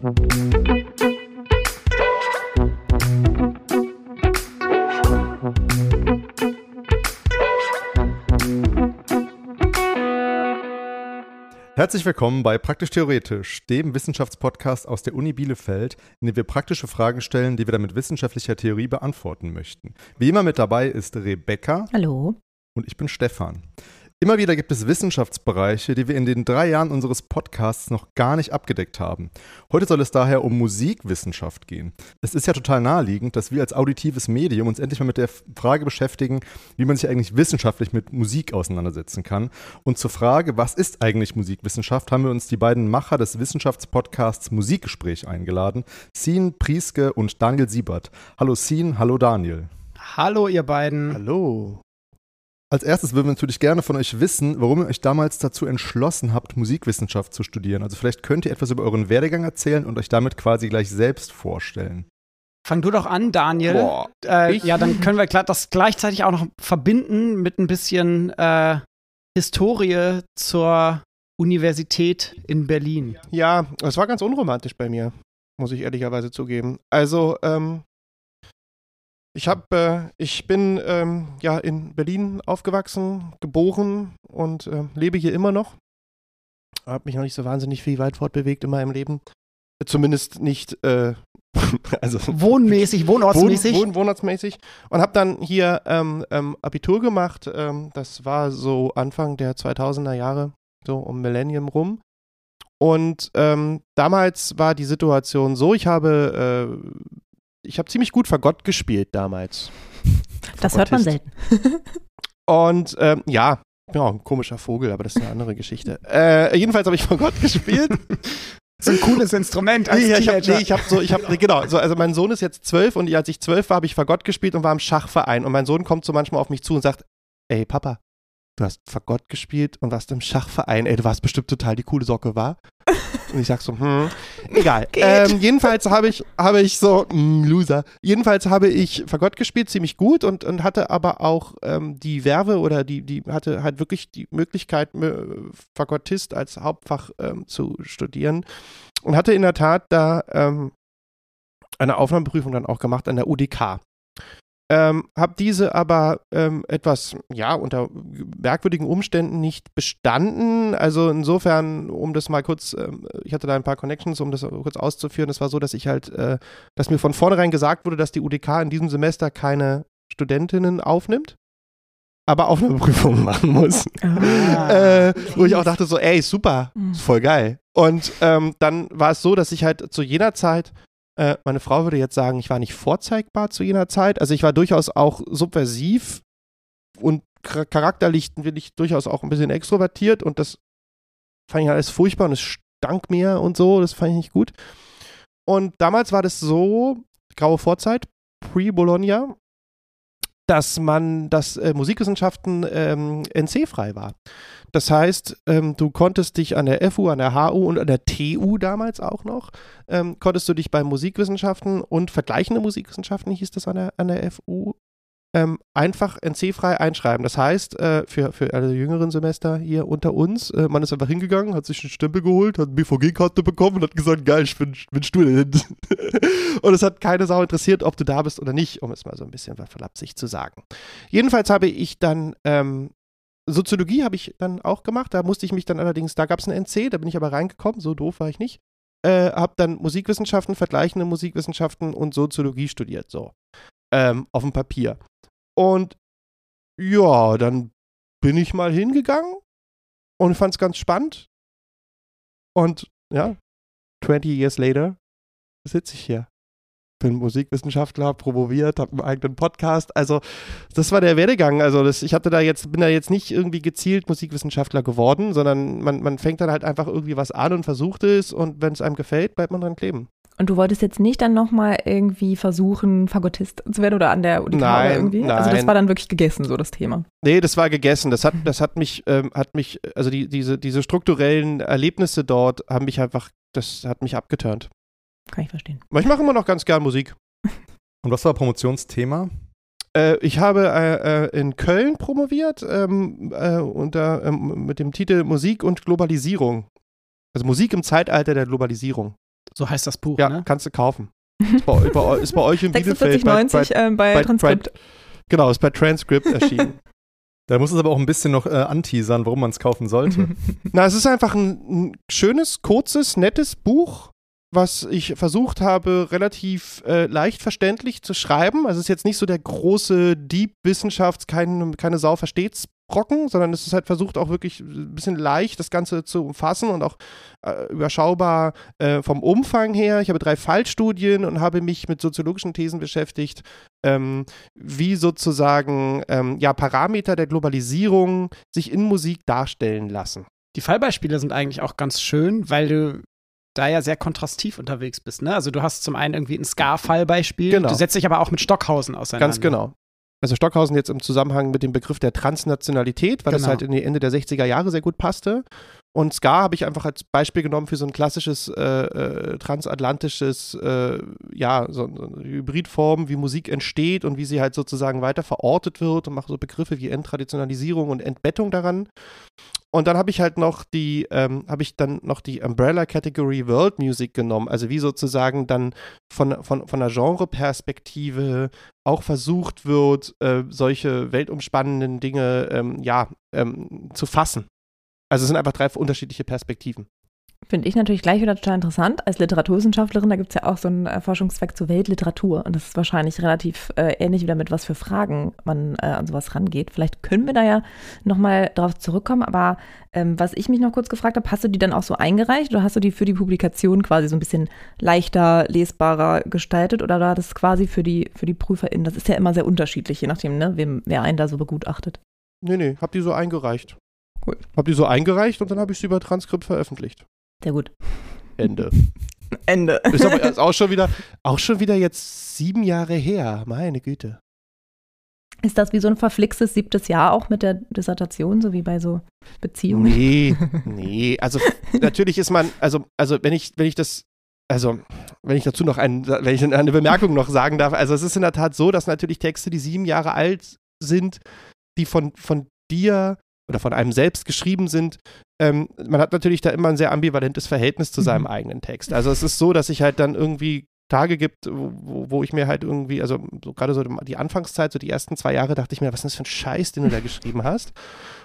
Herzlich willkommen bei Praktisch Theoretisch, dem Wissenschaftspodcast aus der Uni Bielefeld, in dem wir praktische Fragen stellen, die wir dann mit wissenschaftlicher Theorie beantworten möchten. Wie immer mit dabei ist Rebecca. Hallo. Und ich bin Stefan. Immer wieder gibt es Wissenschaftsbereiche, die wir in den drei Jahren unseres Podcasts noch gar nicht abgedeckt haben. Heute soll es daher um Musikwissenschaft gehen. Es ist ja total naheliegend, dass wir als auditives Medium uns endlich mal mit der Frage beschäftigen, wie man sich eigentlich wissenschaftlich mit Musik auseinandersetzen kann. Und zur Frage, was ist eigentlich Musikwissenschaft, haben wir uns die beiden Macher des Wissenschaftspodcasts Musikgespräch eingeladen, Sien Prieske und Daniel Siebert. Hallo Sien, hallo Daniel. Hallo ihr beiden. Hallo. Als erstes würden wir natürlich gerne von euch wissen, warum ihr euch damals dazu entschlossen habt, Musikwissenschaft zu studieren. Also vielleicht könnt ihr etwas über euren Werdegang erzählen und euch damit quasi gleich selbst vorstellen. Fang du doch an, Daniel. Boah, äh, ja, dann können wir das gleichzeitig auch noch verbinden mit ein bisschen äh, Historie zur Universität in Berlin. Ja, es war ganz unromantisch bei mir, muss ich ehrlicherweise zugeben. Also, ähm, ich habe, äh, ich bin ähm, ja in Berlin aufgewachsen, geboren und äh, lebe hier immer noch. Habe mich noch nicht so wahnsinnig viel weit fortbewegt in meinem Leben. Zumindest nicht, äh, also wohnmäßig, wohnortsmäßig. Wohn, wohn, wohnortsmäßig. Und habe dann hier ähm, ähm, Abitur gemacht. Ähm, das war so Anfang der 2000er Jahre, so um Millennium rum. Und ähm, damals war die Situation so, ich habe äh, ich habe ziemlich gut Fagott gespielt damals. Das hört man selten. Und ähm, ja, ja, ein komischer Vogel, aber das ist eine andere Geschichte. Äh, jedenfalls habe ich Fagott gespielt. Das ist ein cooles Instrument als nee, Ich hab, nee, ich habe so, ich habe genau, so, also mein Sohn ist jetzt zwölf und als ich zwölf war, habe ich Fagott gespielt und war im Schachverein und mein Sohn kommt so manchmal auf mich zu und sagt, ey Papa, du hast Fagott gespielt und warst im Schachverein, ey, du warst bestimmt total die coole Socke, war? Und ich sag so, hm, egal. Ähm, jedenfalls habe ich, habe ich so, mh, hm, Loser. Jedenfalls habe ich Fagott gespielt, ziemlich gut und, und hatte aber auch ähm, die Werbe oder die, die hatte halt wirklich die Möglichkeit, Fagottist als Hauptfach ähm, zu studieren. Und hatte in der Tat da ähm, eine Aufnahmeprüfung dann auch gemacht an der UDK. Ähm, habe diese aber ähm, etwas, ja, unter merkwürdigen Umständen nicht bestanden. Also insofern, um das mal kurz, ähm, ich hatte da ein paar Connections, um das kurz auszuführen. Es war so, dass ich halt, äh, dass mir von vornherein gesagt wurde, dass die UDK in diesem Semester keine Studentinnen aufnimmt aber Aufnahmeprüfungen machen muss. Ah, äh, wo ich auch dachte so, ey, super, mhm. voll geil. Und ähm, dann war es so, dass ich halt zu jener Zeit äh, meine Frau würde jetzt sagen, ich war nicht vorzeigbar zu jener Zeit. Also ich war durchaus auch subversiv und charakterlich bin ich durchaus auch ein bisschen extrovertiert und das fand ich alles furchtbar und es stank mir und so, das fand ich nicht gut. Und damals war das so, graue Vorzeit, pre-Bologna, dass man, dass äh, Musikwissenschaften ähm, NC-frei war. Das heißt, ähm, du konntest dich an der FU, an der HU und an der TU damals auch noch, ähm, konntest du dich bei Musikwissenschaften und vergleichende Musikwissenschaften, hieß das an der, an der FU, ähm, einfach NC-frei einschreiben. Das heißt, äh, für, für alle jüngeren Semester hier unter uns, äh, man ist einfach hingegangen, hat sich einen Stempel geholt, hat eine BVG-Karte bekommen und hat gesagt, geil, ich bin, bin Student. und es hat keine Sau interessiert, ob du da bist oder nicht, um es mal so ein bisschen verlapsig zu sagen. Jedenfalls habe ich dann ähm, Soziologie habe ich dann auch gemacht. Da musste ich mich dann allerdings, da gab es einen NC, da bin ich aber reingekommen, so doof war ich nicht. Äh, habe dann Musikwissenschaften, vergleichende Musikwissenschaften und Soziologie studiert, so. Ähm, auf dem Papier. Und ja, dann bin ich mal hingegangen und fand es ganz spannend. Und ja, 20 years later sitze ich hier bin Musikwissenschaftler, promoviert, habe einen eigenen Podcast. Also das war der Werdegang. Also das, ich hatte da jetzt, bin da jetzt nicht irgendwie gezielt Musikwissenschaftler geworden, sondern man, man fängt dann halt einfach irgendwie was an und versucht es und wenn es einem gefällt, bleibt man dran kleben. Und du wolltest jetzt nicht dann nochmal irgendwie versuchen, Fagottist zu werden oder an der nein, oder irgendwie? Nein. Also das war dann wirklich gegessen, so das Thema. Nee, das war gegessen. Das hat, das hat mich, ähm, hat mich, also die, diese, diese strukturellen Erlebnisse dort haben mich einfach, das hat mich abgeturnt. Kann ich verstehen. Aber ich mache immer noch ganz gern Musik. Und was war Promotionsthema? Äh, ich habe äh, äh, in Köln promoviert ähm, äh, unter, ähm, mit dem Titel Musik und Globalisierung. Also Musik im Zeitalter der Globalisierung. So heißt das Buch, Ja, ne? kannst du kaufen. Ist bei, bei, ist bei euch in Bielefeld bei, bei, 46,90 ähm, bei, bei- Transkript. genau, ist bei Transcript erschienen. Da muss es aber auch ein bisschen noch äh, anteasern, warum man es kaufen sollte. Na, es ist einfach ein, ein schönes, kurzes, nettes Buch, was ich versucht habe, relativ äh, leicht verständlich zu schreiben. Also es ist jetzt nicht so der große Deep-Wissenschafts-, Brocken, sondern es ist halt versucht auch wirklich ein bisschen leicht das Ganze zu umfassen und auch äh, überschaubar äh, vom Umfang her. Ich habe drei Fallstudien und habe mich mit soziologischen Thesen beschäftigt, ähm, wie sozusagen ähm, ja, Parameter der Globalisierung sich in Musik darstellen lassen. Die Fallbeispiele sind eigentlich auch ganz schön, weil du da ja sehr kontrastiv unterwegs bist. Ne? Also du hast zum einen irgendwie ein Ska-Fallbeispiel, Genau. du setzt dich aber auch mit Stockhausen auseinander. Ganz genau. Also Stockhausen jetzt im Zusammenhang mit dem Begriff der Transnationalität, weil das Genau. halt in die Ende der 60er Jahre sehr gut passte. Und Ska habe ich einfach als Beispiel genommen für so ein klassisches äh, äh, transatlantisches, äh, ja, so, eine Hybridform, wie Musik entsteht und wie sie halt sozusagen weiter verortet wird und mache so Begriffe wie Enttraditionalisierung und Entbettung daran. Und dann habe ich halt noch die, ähm, habe ich dann noch die Umbrella Category World Music genommen, also wie sozusagen dann von, von, von einer Genreperspektive auch versucht wird, äh, solche weltumspannenden Dinge ähm, ja, ähm, zu fassen. Also es sind einfach drei unterschiedliche Perspektiven. Finde ich natürlich gleich wieder total interessant. Als Literaturwissenschaftlerin, da gibt es ja auch so einen äh, Forschungszweck zur Weltliteratur. Und das ist wahrscheinlich relativ äh, ähnlich wieder mit was für Fragen man äh, an sowas rangeht. Vielleicht können wir da ja nochmal drauf zurückkommen. Aber ähm, was ich mich noch kurz gefragt habe, hast du die dann auch so eingereicht oder hast du die für die Publikation quasi so ein bisschen leichter, lesbarer gestaltet oder war das quasi für die, für die PrüferInnen? Das ist ja immer sehr unterschiedlich, je nachdem, ne, wem, wer einen da so begutachtet. Nee, nee, hab die so eingereicht. Cool. Hab die so eingereicht und dann habe ich sie über Transkript veröffentlicht. Sehr gut. Ende. Ende. Ist aber ist auch schon wieder, auch schon wieder jetzt sieben Jahre her. Meine Güte. Ist das wie so ein verflixtes siebtes Jahr auch mit der Dissertation, so wie bei so Beziehungen? Nee, nee. Also natürlich ist man, also, also wenn ich, wenn ich das, also wenn ich dazu noch ein, wenn ich eine Bemerkung noch sagen darf, also es ist in der Tat so, dass natürlich Texte, die sieben Jahre alt sind, die von, von dir oder von einem selbst geschrieben sind, ähm, man hat natürlich da immer ein sehr ambivalentes Verhältnis zu seinem Mhm. eigenen Text. Also es ist so, dass ich halt dann irgendwie Tage gibt, wo, wo ich mir halt irgendwie, also so gerade so die Anfangszeit, so die ersten zwei Jahre, dachte ich mir, was ist das für ein Scheiß, den du da geschrieben hast?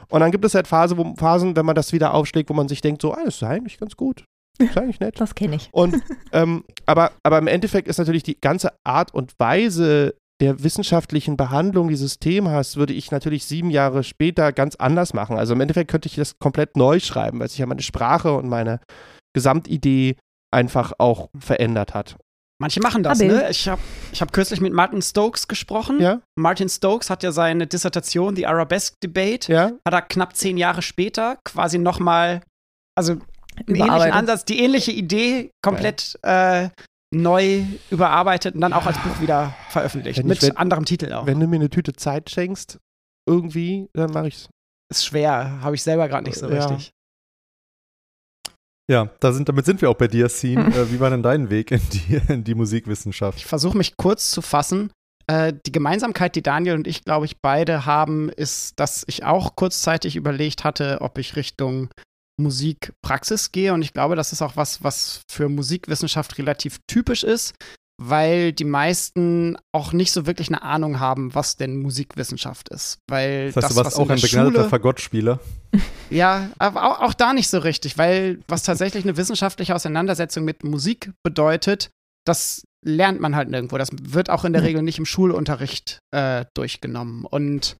Und dann gibt es halt Phase, wo, Phasen, wenn man das wieder aufschlägt, wo man sich denkt, so, ah, das ist eigentlich ganz gut. Das ist eigentlich nett. Das kenne ich. Und ähm, aber, aber im Endeffekt ist natürlich die ganze Art und Weise der wissenschaftlichen Behandlung dieses Themas würde ich natürlich sieben Jahre später ganz anders machen. Also im Endeffekt könnte ich das komplett neu schreiben, weil sich ja meine Sprache und meine Gesamtidee einfach auch verändert hat. Manche machen das, ne? Ich habe ich hab kürzlich mit Martin Stokes gesprochen. Ja, Martin Stokes hat ja seine Dissertation, die Arabesque Debate, ja. hat er knapp zehn Jahre später quasi nochmal, also einen ähnlichen. Ansatz, die ähnliche Idee komplett äh, neu überarbeitet und dann auch als Buch wieder veröffentlicht. Wenn mit ich- wenn- anderem Titel auch. Wenn du mir eine Tüte Zeit schenkst, irgendwie, dann mache ich's. Ist schwer, habe ich selber gerade nicht so Ja. richtig. Ja, da sind, damit sind wir auch bei dir, Scene. äh, wie war denn dein Weg in die, in die Musikwissenschaft? Ich versuche mich kurz zu fassen. Äh, die Gemeinsamkeit, die Daniel und ich, glaube ich, beide haben, ist, dass ich auch kurzzeitig überlegt hatte, ob ich Richtung Musikpraxis gehe. Und ich glaube, das ist auch was, was für Musikwissenschaft relativ typisch ist, weil die meisten auch nicht so wirklich eine Ahnung haben, was denn Musikwissenschaft ist. Weil Das heißt, das, du warst auch ein begnadeter Fagottspieler. ja, aber auch, auch da nicht so richtig, weil was tatsächlich eine wissenschaftliche Auseinandersetzung mit Musik bedeutet, das lernt man halt nirgendwo. Das wird auch in der Regel nicht im Schulunterricht äh, durchgenommen. Und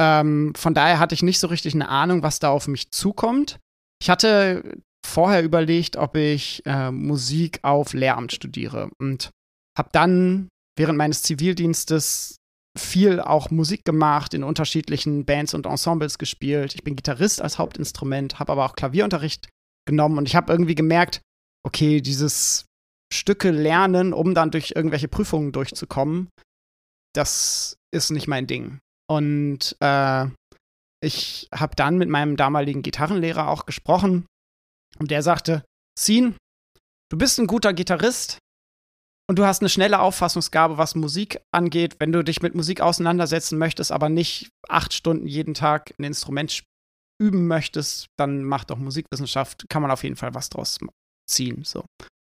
ähm, von daher hatte ich nicht so richtig eine Ahnung, was da auf mich zukommt. Ich hatte vorher überlegt, ob ich äh, Musik auf Lehramt studiere und habe dann während meines Zivildienstes viel auch Musik gemacht, in unterschiedlichen Bands und Ensembles gespielt. Ich bin Gitarrist als Hauptinstrument, habe aber auch Klavierunterricht genommen und ich habe irgendwie gemerkt, okay, dieses Stücke lernen, um dann durch irgendwelche Prüfungen durchzukommen, das ist nicht mein Ding. Und äh, ich habe dann mit meinem damaligen Gitarrenlehrer auch gesprochen und der sagte, Scene, du bist ein guter Gitarrist und du hast eine schnelle Auffassungsgabe, was Musik angeht. Wenn du dich mit Musik auseinandersetzen möchtest, aber nicht acht Stunden jeden Tag ein Instrument üben möchtest, dann mach doch Musikwissenschaft, kann man auf jeden Fall was draus ziehen. So.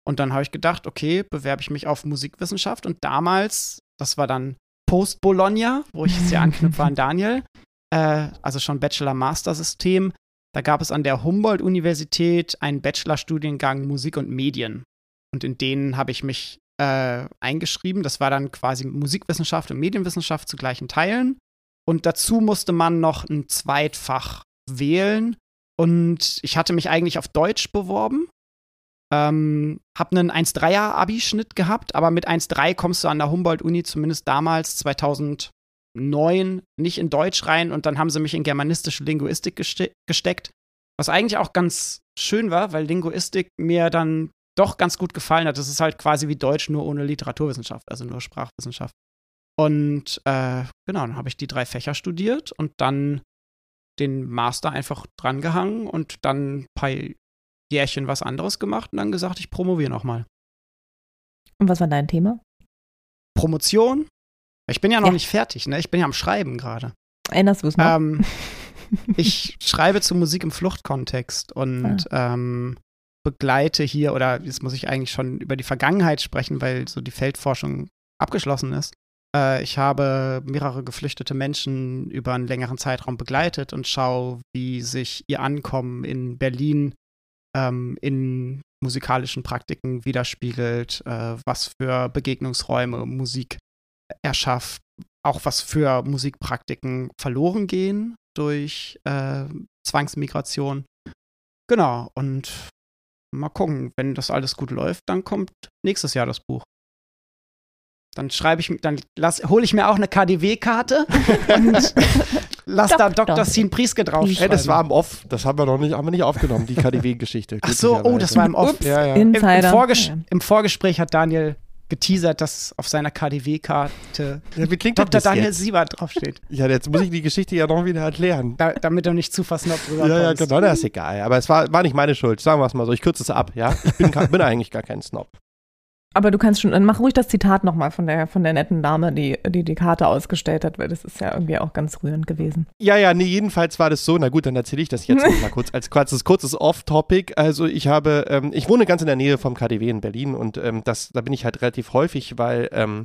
Und dann habe ich gedacht, okay, bewerbe ich mich auf Musikwissenschaft. Und damals, das war dann Post-Bologna, wo ich jetzt ja anknüpfe an Daniel, äh, also schon Bachelor-Master-System. Da gab es an der Humboldt-Universität einen Bachelorstudiengang Musik und Medien. Und in denen habe ich mich äh, eingeschrieben. Das war dann quasi Musikwissenschaft und Medienwissenschaft zu gleichen Teilen. Und dazu musste man noch ein Zweitfach wählen. Und ich hatte mich eigentlich auf Deutsch beworben. Ähm, hab einen 1,3er Abischnitt gehabt, aber mit 1,3 kommst du an der Humboldt-Uni zumindest damals 2009 nicht in Deutsch rein und dann haben sie mich in germanistische Linguistik geste gesteckt. Was eigentlich auch ganz schön war, weil Linguistik mir dann doch ganz gut gefallen hat. Das ist halt quasi wie Deutsch, nur ohne Literaturwissenschaft, also nur Sprachwissenschaft. Und äh, genau, dann habe ich die drei Fächer studiert und dann den Master einfach drangehangen und dann ein paar Jährchen was anderes gemacht und dann gesagt, ich promoviere nochmal. Und was war dein Thema? Promotion? Ich bin ja noch Ja. nicht fertig, ne? Ich bin ja am Schreiben gerade. Erinnerst du es noch? Ähm, ich schreibe zu Musik im Fluchtkontext und ähm, begleite hier, oder jetzt muss ich eigentlich schon über die Vergangenheit sprechen, weil so die Feldforschung abgeschlossen ist. Äh, ich habe mehrere geflüchtete Menschen über einen längeren Zeitraum begleitet und schaue, wie sich ihr Ankommen in Berlin ähm, in musikalischen Praktiken widerspiegelt, äh, was für Begegnungsräume Musik erschafft, auch was für Musikpraktiken verloren gehen durch äh, Zwangsmigration. Genau, und mal gucken, wenn das alles gut läuft, dann kommt nächstes Jahr das Buch. Dann schreibe ich, dann hole ich mir auch eine KDW-Karte und lass da. Dr. Sin Prieske draufschreiben. Hey, das war im Off. Das haben wir noch nicht, haben wir nicht aufgenommen, die KDW-Geschichte. Ach so, oh, das war im Off. Ja, ja. Im, im. Vorges Ja. Im Vorgespräch hat Daniel geteasert, dass auf seiner KDW-Karte ja Dr. Daniel jetzt? Siebert draufsteht. Ja, jetzt muss ich die Geschichte ja noch wieder erklären. Da, damit du nicht zu versnobbt Ja, ja, rüberkommst. genau, das ist egal. Aber es war, war nicht meine Schuld, sagen wir es mal so. Ich kürze es ab, ja. Ich bin, bin eigentlich gar kein Snob. Aber du kannst schon, dann mach ruhig das Zitat nochmal von der, von der netten Dame, die, die die Karte ausgestellt hat, weil das ist ja irgendwie auch ganz rührend gewesen. Ja, ja, nee, jedenfalls war das so. Na gut, dann erzähle ich das jetzt noch mal kurz als kurzes, kurzes Off-Topic. Also ich habe, ähm, ich wohne ganz in der Nähe vom KDW in Berlin und ähm, das, da bin ich halt relativ häufig, weil ähm,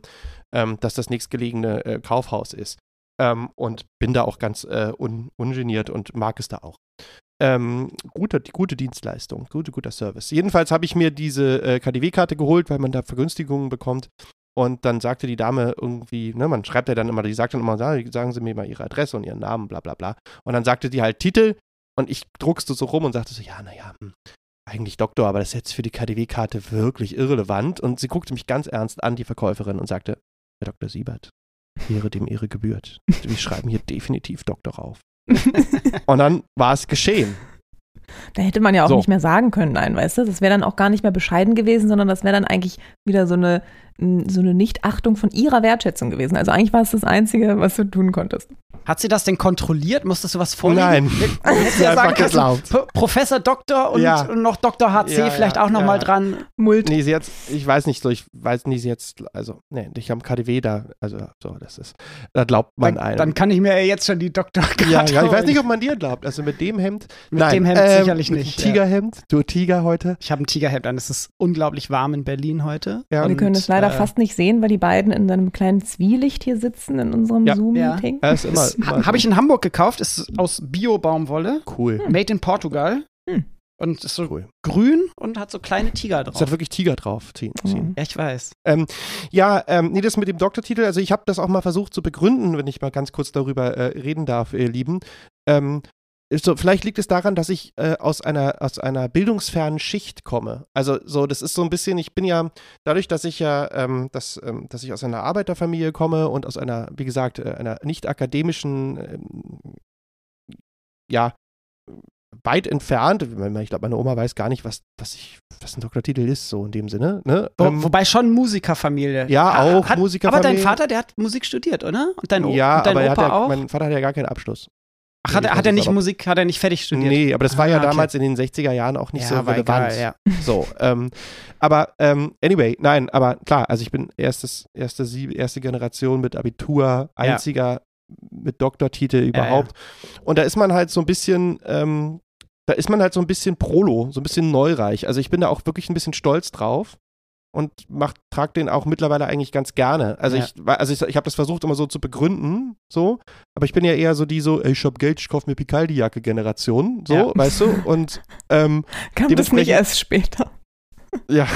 ähm, das das nächstgelegene äh, Kaufhaus ist. Ähm, und bin da auch ganz äh, un, ungeniert und mag es da auch. Ähm, gute, gute Dienstleistung, gute, guter Service. Jedenfalls habe ich mir diese äh, KDW-Karte geholt, weil man da Vergünstigungen bekommt. Und dann sagte die Dame irgendwie, ne, man schreibt ja dann immer, die sagt dann immer, "Ja, sagen Sie mir mal Ihre Adresse und Ihren Namen, bla bla bla. Und dann sagte die halt Titel und ich druckste so rum und sagte so, ja, naja, hm, eigentlich Doktor, aber das ist jetzt für die KDW-Karte wirklich irrelevant. Und sie guckte mich ganz ernst an, die Verkäuferin, und sagte, Herr Dr. Siebert, Ehre dem Ehre gebührt. Wir schreiben hier definitiv Doktor auf. und dann war es geschehen. Da hätte man ja auch So. nicht mehr sagen können, nein, weißt du? Das wäre dann auch gar nicht mehr bescheiden gewesen, sondern das wäre dann eigentlich wieder so eine, n- so eine Nichtachtung von ihrer Wertschätzung gewesen. Also eigentlich war es das Einzige, was du tun konntest. Hat sie das denn kontrolliert? Musstest du was vorlegen? Nein. Hättest du ja sagen können, geglaubt. Professor Doktor und, Ja. und noch Dr. HC Ja, vielleicht ja, auch noch ja. mal dran. Mult. Nee, sie jetzt, ich weiß nicht so, ich weiß nicht, sie jetzt, also, nee, ich am KDW da, also, so, das ist, da glaubt man Dann, einem. dann kann ich mir ja jetzt schon die Doktorkarte ja, ja, ich weiß nicht, ob man dir glaubt. Also mit dem Hemd. Mit nein, dem Hemd ähm, sicherlich mit nicht, Dem Tigerhemd. Du Tiger heute. Ich habe ein Tigerhemd an. Es ist unglaublich warm in Berlin heute. Ja. Wir Und, können es leider äh, fast nicht sehen, weil die beiden in einem kleinen Zwielicht hier sitzen in unserem Ja. Zoom-Meeting. Er ist immer. Ist, immer ha, Habe ich in Hamburg gekauft, ist aus Bio-Baumwolle, cool. made in Portugal. Hm. Und ist so Cool. grün und hat so kleine Tiger Es drauf. hat wirklich Tiger drauf ziehen. Mhm. Ja, ich weiß. Ja, ähm, nee, das mit dem Doktortitel, also ich habe das auch mal versucht zu begründen, wenn ich mal ganz kurz darüber äh, reden darf, ihr Lieben. Ähm, so, vielleicht liegt es daran, dass ich äh, aus einer aus einer bildungsfernen Schicht komme. Also so, das ist so ein bisschen, ich bin ja dadurch, dass ich ja, ähm, dass, ähm, dass ich aus einer Arbeiterfamilie komme und aus einer, wie gesagt, äh, einer nicht akademischen, ähm, ja, weit entfernt. Ich glaube, meine Oma weiß gar nicht, was, was ich, was ein Doktortitel ist, so in dem Sinne. Ne? Wo, Ähm, wobei schon Musikerfamilie. Ja, auch hat, Musikerfamilie. Aber dein Vater, der hat Musik studiert, oder? Und dein, O- ja, und dein aber er Opa hat ja, auch? mein Vater hat ja gar keinen Abschluss. Ach, hat, er- hat er nicht Musik, hat er nicht fertig studiert? Nee, aber das war ja Ah, okay. damals in den 60er Jahren auch nicht ja, so relevant. egal, ja. So, ähm, aber ähm, anyway, nein, aber klar, also ich bin erstes, erste, erste Generation mit Abitur, einziger mit Doktortitel überhaupt. Und da ist man halt so ein bisschen, ähm, da ist man halt so ein bisschen Prolo, so ein bisschen neureich. Also ich bin da auch wirklich ein bisschen stolz drauf und mach, trag den auch mittlerweile eigentlich ganz gerne. Also Ja. ich, also ich, ich habe das versucht immer so zu begründen, so, aber ich bin ja eher so die so, ey, ich hab Geld, ich kauf mir Picaldi-Jacke Generation, so, Ja. weißt du? Und ähm, Kam das nicht erst später? ja,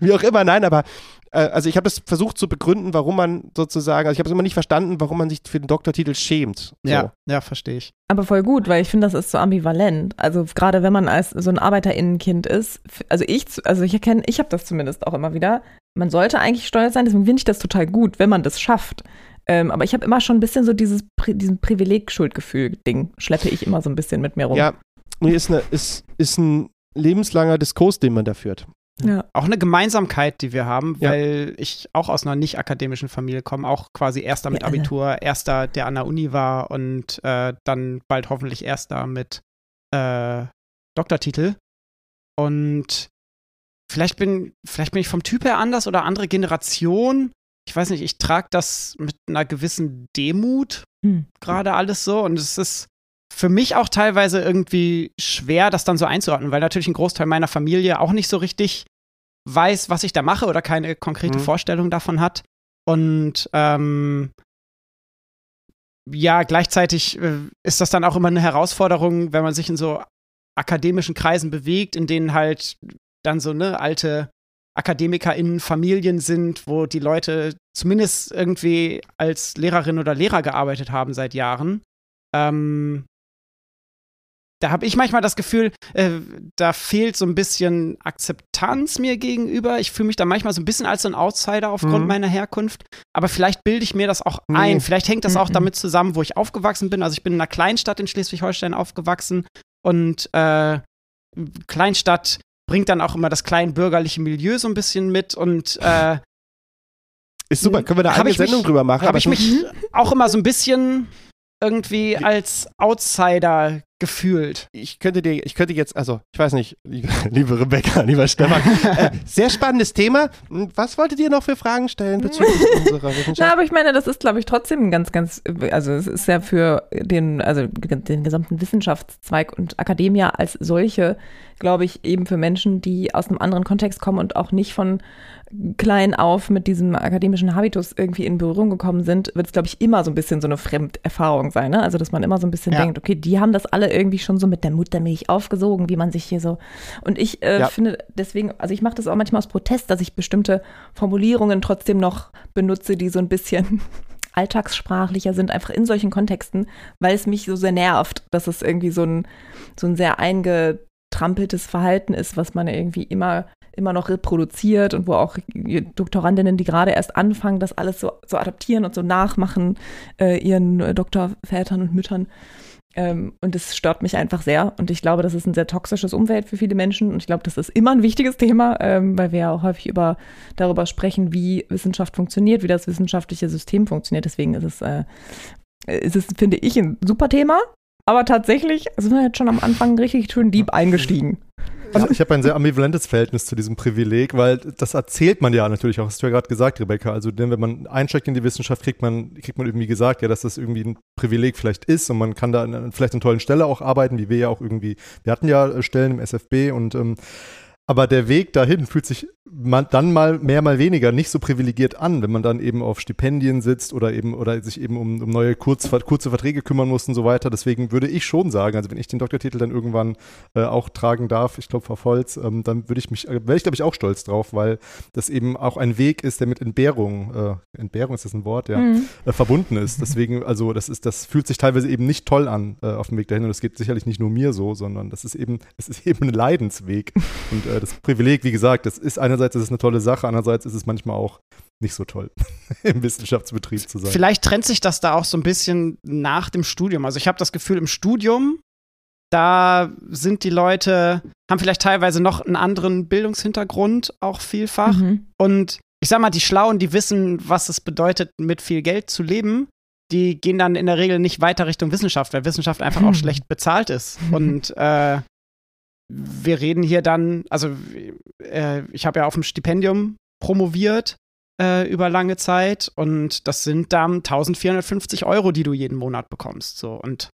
wie auch immer, nein, aber äh, also ich habe das versucht zu begründen, warum man sozusagen, also ich habe es immer nicht verstanden, warum man sich für den Doktortitel schämt. So. Ja, ja, verstehe ich. Aber voll gut, weil ich finde, das ist so ambivalent. Also gerade wenn man als so ein Arbeiterinnenkind ist, also ich, also ich erkenne, ich habe das zumindest auch immer wieder. Man sollte eigentlich stolz sein, deswegen finde ich das total gut, wenn man das schafft. Ähm, aber ich habe immer schon ein bisschen so dieses diesen Privileg-Schuldgefühl-Ding, schleppe ich immer so ein bisschen mit mir rum. Ja, nee, ist, eine, ist, ist ein lebenslanger Diskurs, den man da führt. Ja. Auch eine Gemeinsamkeit, die wir haben, Ja. weil ich auch aus einer nicht akademischen Familie komme, auch quasi erster mit alle. Abitur, erster, der an der Uni war und äh, dann bald hoffentlich erster mit äh, Doktortitel. Und vielleicht bin, vielleicht bin ich vom Typ her anders oder andere Generation. Ich weiß nicht, ich trage das mit einer gewissen Demut Hm. gerade alles so und es ist für mich auch teilweise irgendwie schwer, das dann so einzuordnen, weil natürlich ein Großteil meiner Familie auch nicht so richtig weiß, was ich da mache oder keine konkrete Mhm. Vorstellung davon hat. Und ähm, ja, gleichzeitig äh, ist das dann auch immer eine Herausforderung, wenn man sich in so akademischen Kreisen bewegt, in denen halt dann so ne alte AkademikerInnen Familien sind, wo die Leute zumindest irgendwie als Lehrerin oder Lehrer gearbeitet haben seit Jahren. Ähm, da habe ich manchmal das Gefühl, äh, da fehlt so ein bisschen Akzeptanz mir gegenüber. Ich fühle mich da manchmal so ein bisschen als so ein Outsider aufgrund Mhm. meiner Herkunft. Aber vielleicht bilde ich mir das auch Nee. ein. Vielleicht hängt das auch Mhm. damit zusammen, wo ich aufgewachsen bin. Also ich bin in einer Kleinstadt in Schleswig-Holstein aufgewachsen und äh, Kleinstadt bringt dann auch immer das kleinbürgerliche Milieu so ein bisschen mit und äh, Ist super, können wir da eine ich mich- Sendung drüber machen? habe ich mich auch immer so ein bisschen irgendwie als Outsider gefühlt. ich könnte dir, ich könnte jetzt, also ich weiß nicht, liebe, liebe Rebecca, lieber Stefan, äh, sehr spannendes Thema. Was wolltet ihr noch für Fragen stellen bezüglich unserer Na, Wissenschaft? aber ich meine, das ist, glaube ich, trotzdem ein ganz, ganz, also es ist ja für den, also den gesamten Wissenschaftszweig und Akademia als solche, glaube ich, eben für Menschen, die aus einem anderen Kontext kommen und auch nicht von klein auf mit diesem akademischen Habitus irgendwie in Berührung gekommen sind, wird es, glaube ich, immer so ein bisschen so eine Fremderfahrung sein. Ne? Also, dass man immer so ein bisschen Ja. denkt, okay, die haben das alle irgendwie schon so mit der Muttermilch aufgesogen, wie man sich hier so. Und ich äh, Ja. finde deswegen, also ich mache das auch manchmal aus Protest, dass ich bestimmte Formulierungen trotzdem noch benutze, die so ein bisschen alltagssprachlicher sind, einfach in solchen Kontexten, weil es mich so sehr nervt, dass es irgendwie so ein, so ein sehr eingetrampeltes Verhalten ist, was man irgendwie immer, immer noch reproduziert und wo auch Doktorandinnen, die gerade erst anfangen, das alles so, so adaptieren und so nachmachen, äh, ihren äh, Doktorvätern und Müttern. Ähm, und das stört mich einfach sehr. Und ich glaube, das ist ein sehr toxisches Umfeld für viele Menschen. Und ich glaube, das ist immer ein wichtiges Thema, ähm, weil wir ja auch häufig über, darüber sprechen, wie Wissenschaft funktioniert, wie das wissenschaftliche System funktioniert. Deswegen ist es, äh, ist es, finde ich, ein super Thema. Aber tatsächlich sind wir jetzt schon am Anfang richtig schön deep eingestiegen. Also ich habe ein sehr ambivalentes Verhältnis zu diesem Privileg, weil das erzählt man ja natürlich auch, hast du ja gerade gesagt, Rebecca. Also denn wenn man einsteigt in die Wissenschaft, kriegt man, kriegt man irgendwie gesagt, ja, dass das irgendwie ein Privileg vielleicht ist und man kann da an, vielleicht an tollen Stelle auch arbeiten, wie wir ja auch irgendwie, wir hatten ja äh, Stellen im SFB und ähm, aber der Weg dahin fühlt sich man dann mal mehr, mal weniger nicht so privilegiert an, wenn man dann eben auf Stipendien sitzt oder eben oder sich eben um, um neue kurz, kurze Verträge kümmern muss und so weiter. Deswegen würde ich schon sagen, also wenn ich den Doktortitel dann irgendwann äh, auch tragen darf, ich glaube Frau Volz, ähm, dann würde ich mich, äh, wäre ich glaube ich auch stolz drauf, weil das eben auch ein Weg ist, der mit Entbehrung, äh, Entbehrung ist das ein Wort, ja, Mhm. äh, verbunden ist. Deswegen, also das ist, das fühlt sich teilweise eben nicht toll an äh, auf dem Weg dahin und das geht sicherlich nicht nur mir so, sondern das ist eben, es ist eben ein Leidensweg und äh, das Privileg, wie gesagt, das ist einerseits ist es eine tolle Sache, andererseits ist es manchmal auch nicht so toll, im Wissenschaftsbetrieb zu sein. Vielleicht trennt sich das da auch so ein bisschen nach dem Studium. Also ich habe das Gefühl, im Studium, da sind die Leute, haben vielleicht teilweise noch einen anderen Bildungshintergrund auch vielfach. Mhm. Und ich sag mal, die Schlauen, die wissen, was es bedeutet, mit viel Geld zu leben, die gehen dann in der Regel nicht weiter Richtung Wissenschaft, weil Wissenschaft einfach auch Hm. schlecht bezahlt ist. Und äh, wir reden hier dann, also äh, ich habe ja auf dem Stipendium promoviert äh, über lange Zeit und das sind dann 1450 Euro, die du jeden Monat bekommst. So und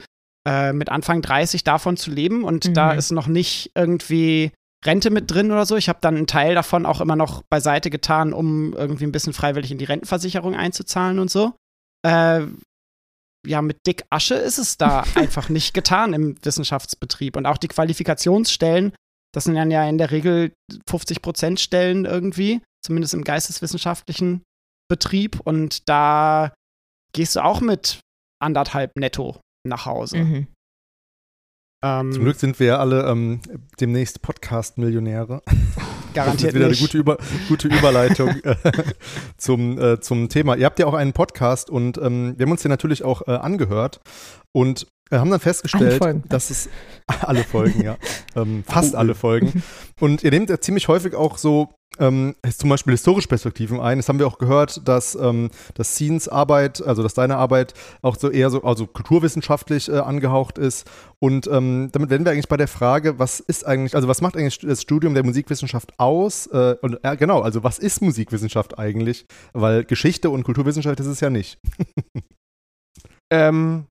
äh, mit Anfang 30 davon zu leben und Mhm. da ist noch nicht irgendwie Rente mit drin oder so. Ich habe dann einen Teil davon auch immer noch beiseite getan, um irgendwie ein bisschen freiwillig in die Rentenversicherung einzuzahlen und so. Äh, ja, mit dick Asche ist es da einfach nicht getan im Wissenschaftsbetrieb. Und auch die Qualifikationsstellen, das sind dann ja in der Regel 50 Prozent Stellen irgendwie, zumindest im geisteswissenschaftlichen Betrieb. Und da gehst du auch mit anderthalb netto nach Hause. Mhm. Ähm, Zum Glück sind wir ja alle ähm, demnächst Podcast-Millionäre. Das garantiert ist wieder nicht. eine gute, Über gute Überleitung äh, zum, äh, zum Thema. Ihr habt ja auch einen Podcast und ähm, wir haben uns den natürlich auch äh, angehört und äh, haben dann festgestellt, dass es alle Folgen, ja, ähm, fast alle Folgen. Und ihr nehmt ja ziemlich häufig auch so ähm, zum Beispiel historische Perspektiven ein. Das haben wir auch gehört, dass, ähm, dass Scenes Arbeit, also dass deine Arbeit auch so eher so, also kulturwissenschaftlich äh, angehaucht ist. Und ähm, damit werden wir eigentlich bei der Frage, was ist eigentlich, also was macht eigentlich das Studium der Musikwissenschaft aus? Äh, und äh, genau, also was ist Musikwissenschaft eigentlich? Weil Geschichte und Kulturwissenschaft ist es ja nicht. Ähm,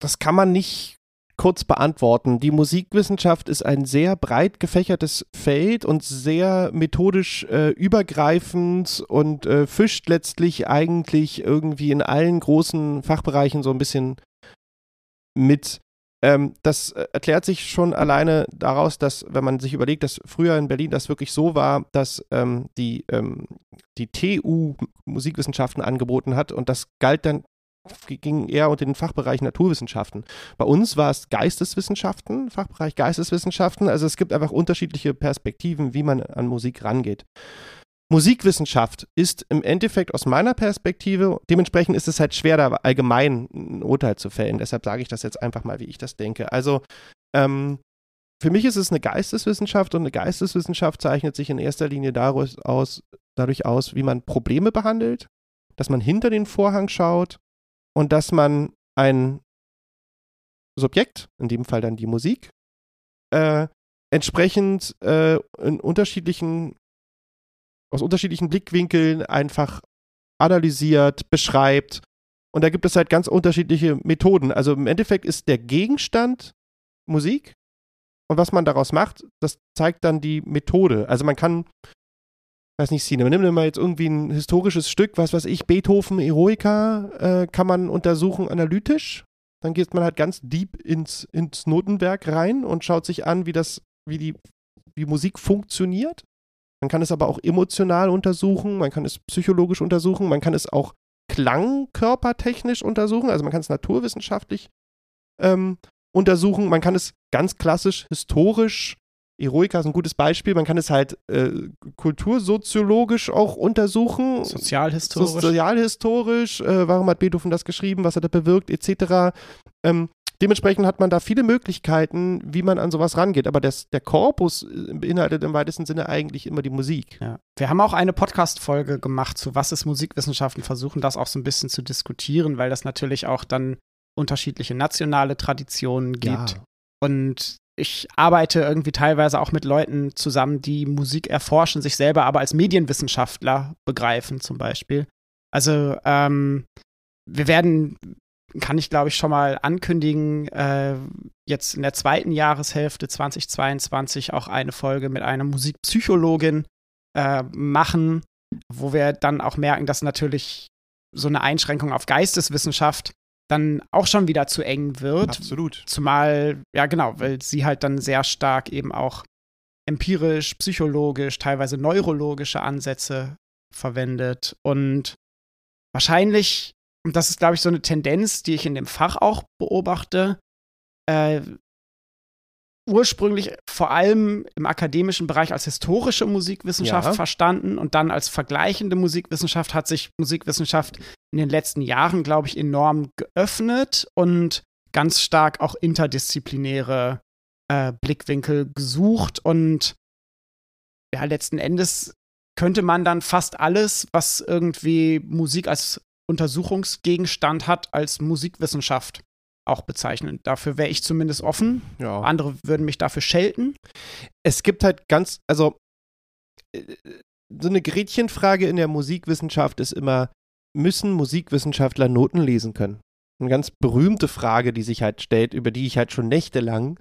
das kann man nicht kurz beantworten. Die Musikwissenschaft ist ein sehr breit gefächertes Feld und sehr methodisch äh, übergreifend und äh, fischt letztlich eigentlich irgendwie in allen großen Fachbereichen so ein bisschen mit. Ähm, das äh, erklärt sich schon alleine daraus, dass, wenn man sich überlegt, dass früher in Berlin das wirklich so war, dass ähm, die, ähm, die TU Musikwissenschaften angeboten hat und das galt dann ging eher unter den Fachbereich Naturwissenschaften. Bei uns war es Geisteswissenschaften, Fachbereich Geisteswissenschaften. Also es gibt einfach unterschiedliche Perspektiven, wie man an Musik rangeht. Musikwissenschaft ist im Endeffekt aus meiner Perspektive, dementsprechend ist es halt schwer, da allgemein ein Urteil zu fällen. Deshalb sage ich das jetzt einfach mal, wie ich das denke. Also ähm, für mich ist es eine Geisteswissenschaft und eine Geisteswissenschaft zeichnet sich in erster Linie aus, dadurch aus, wie man Probleme behandelt, dass man hinter den Vorhang schaut und dass man ein Subjekt, in dem Fall dann die Musik, äh, entsprechend äh, in unterschiedlichen, aus unterschiedlichen Blickwinkeln einfach analysiert, beschreibt. Und da gibt es halt ganz unterschiedliche Methoden. Also im Endeffekt ist der Gegenstand Musik und was man daraus macht, das zeigt dann die Methode. Also man kann, weiß nicht, Sine, nimm dir mal jetzt irgendwie ein historisches Stück, was weiß ich, Beethoven, Eroica, äh, kann man untersuchen analytisch. Dann geht man halt ganz deep ins, ins Notenwerk rein und schaut sich an, wie das, wie die, wie Musik funktioniert. Man kann es aber auch emotional untersuchen, man kann es psychologisch untersuchen, man kann es auch klangkörpertechnisch untersuchen, also man kann es naturwissenschaftlich ähm, untersuchen, man kann es ganz klassisch historisch Eroica ist ein gutes Beispiel. Man kann es halt äh, kultursoziologisch auch untersuchen. Sozialhistorisch. Sozialhistorisch. Äh, warum hat Beethoven das geschrieben? Was hat er bewirkt? Etc. Ähm, dementsprechend hat man da viele Möglichkeiten, wie man an sowas rangeht. Aber das, der Korpus äh, beinhaltet im weitesten Sinne eigentlich immer die Musik. Ja. Wir haben auch eine Podcast-Folge gemacht zu Was ist Musikwissenschaften, versuchen das auch so ein bisschen zu diskutieren, weil das natürlich auch dann unterschiedliche nationale Traditionen gibt. Ja. Und ich arbeite irgendwie teilweise auch mit Leuten zusammen, die Musik erforschen, sich selber aber als Medienwissenschaftler begreifen, zum Beispiel. Also, ähm, wir werden, kann ich glaube ich schon mal ankündigen, äh, jetzt in der zweiten Jahreshälfte 2022 auch eine Folge mit einer Musikpsychologin äh, machen, wo wir dann auch merken, dass natürlich so eine Einschränkung auf Geisteswissenschaft dann auch schon wieder zu eng wird. Absolut. Zumal, ja genau, weil sie halt dann sehr stark eben auch empirisch, psychologisch, teilweise neurologische Ansätze verwendet. Und wahrscheinlich, und das ist, glaube ich, so eine Tendenz, die ich in dem Fach auch beobachte, äh, ursprünglich vor allem im akademischen Bereich als historische Musikwissenschaft Ja. verstanden und dann als vergleichende Musikwissenschaft hat sich Musikwissenschaft in den letzten Jahren, glaube ich, enorm geöffnet und ganz stark auch interdisziplinäre äh, Blickwinkel gesucht und ja, letzten Endes könnte man dann fast alles, was irgendwie Musik als Untersuchungsgegenstand hat, als Musikwissenschaft auch bezeichnen. Dafür wäre ich zumindest offen. Ja. Andere würden mich dafür schelten. es gibt halt ganz, also äh, so eine Gretchenfrage in der Musikwissenschaft ist immer, müssen Musikwissenschaftler Noten lesen können? eine ganz berühmte Frage, die sich halt stellt, über die ich halt schon nächtelang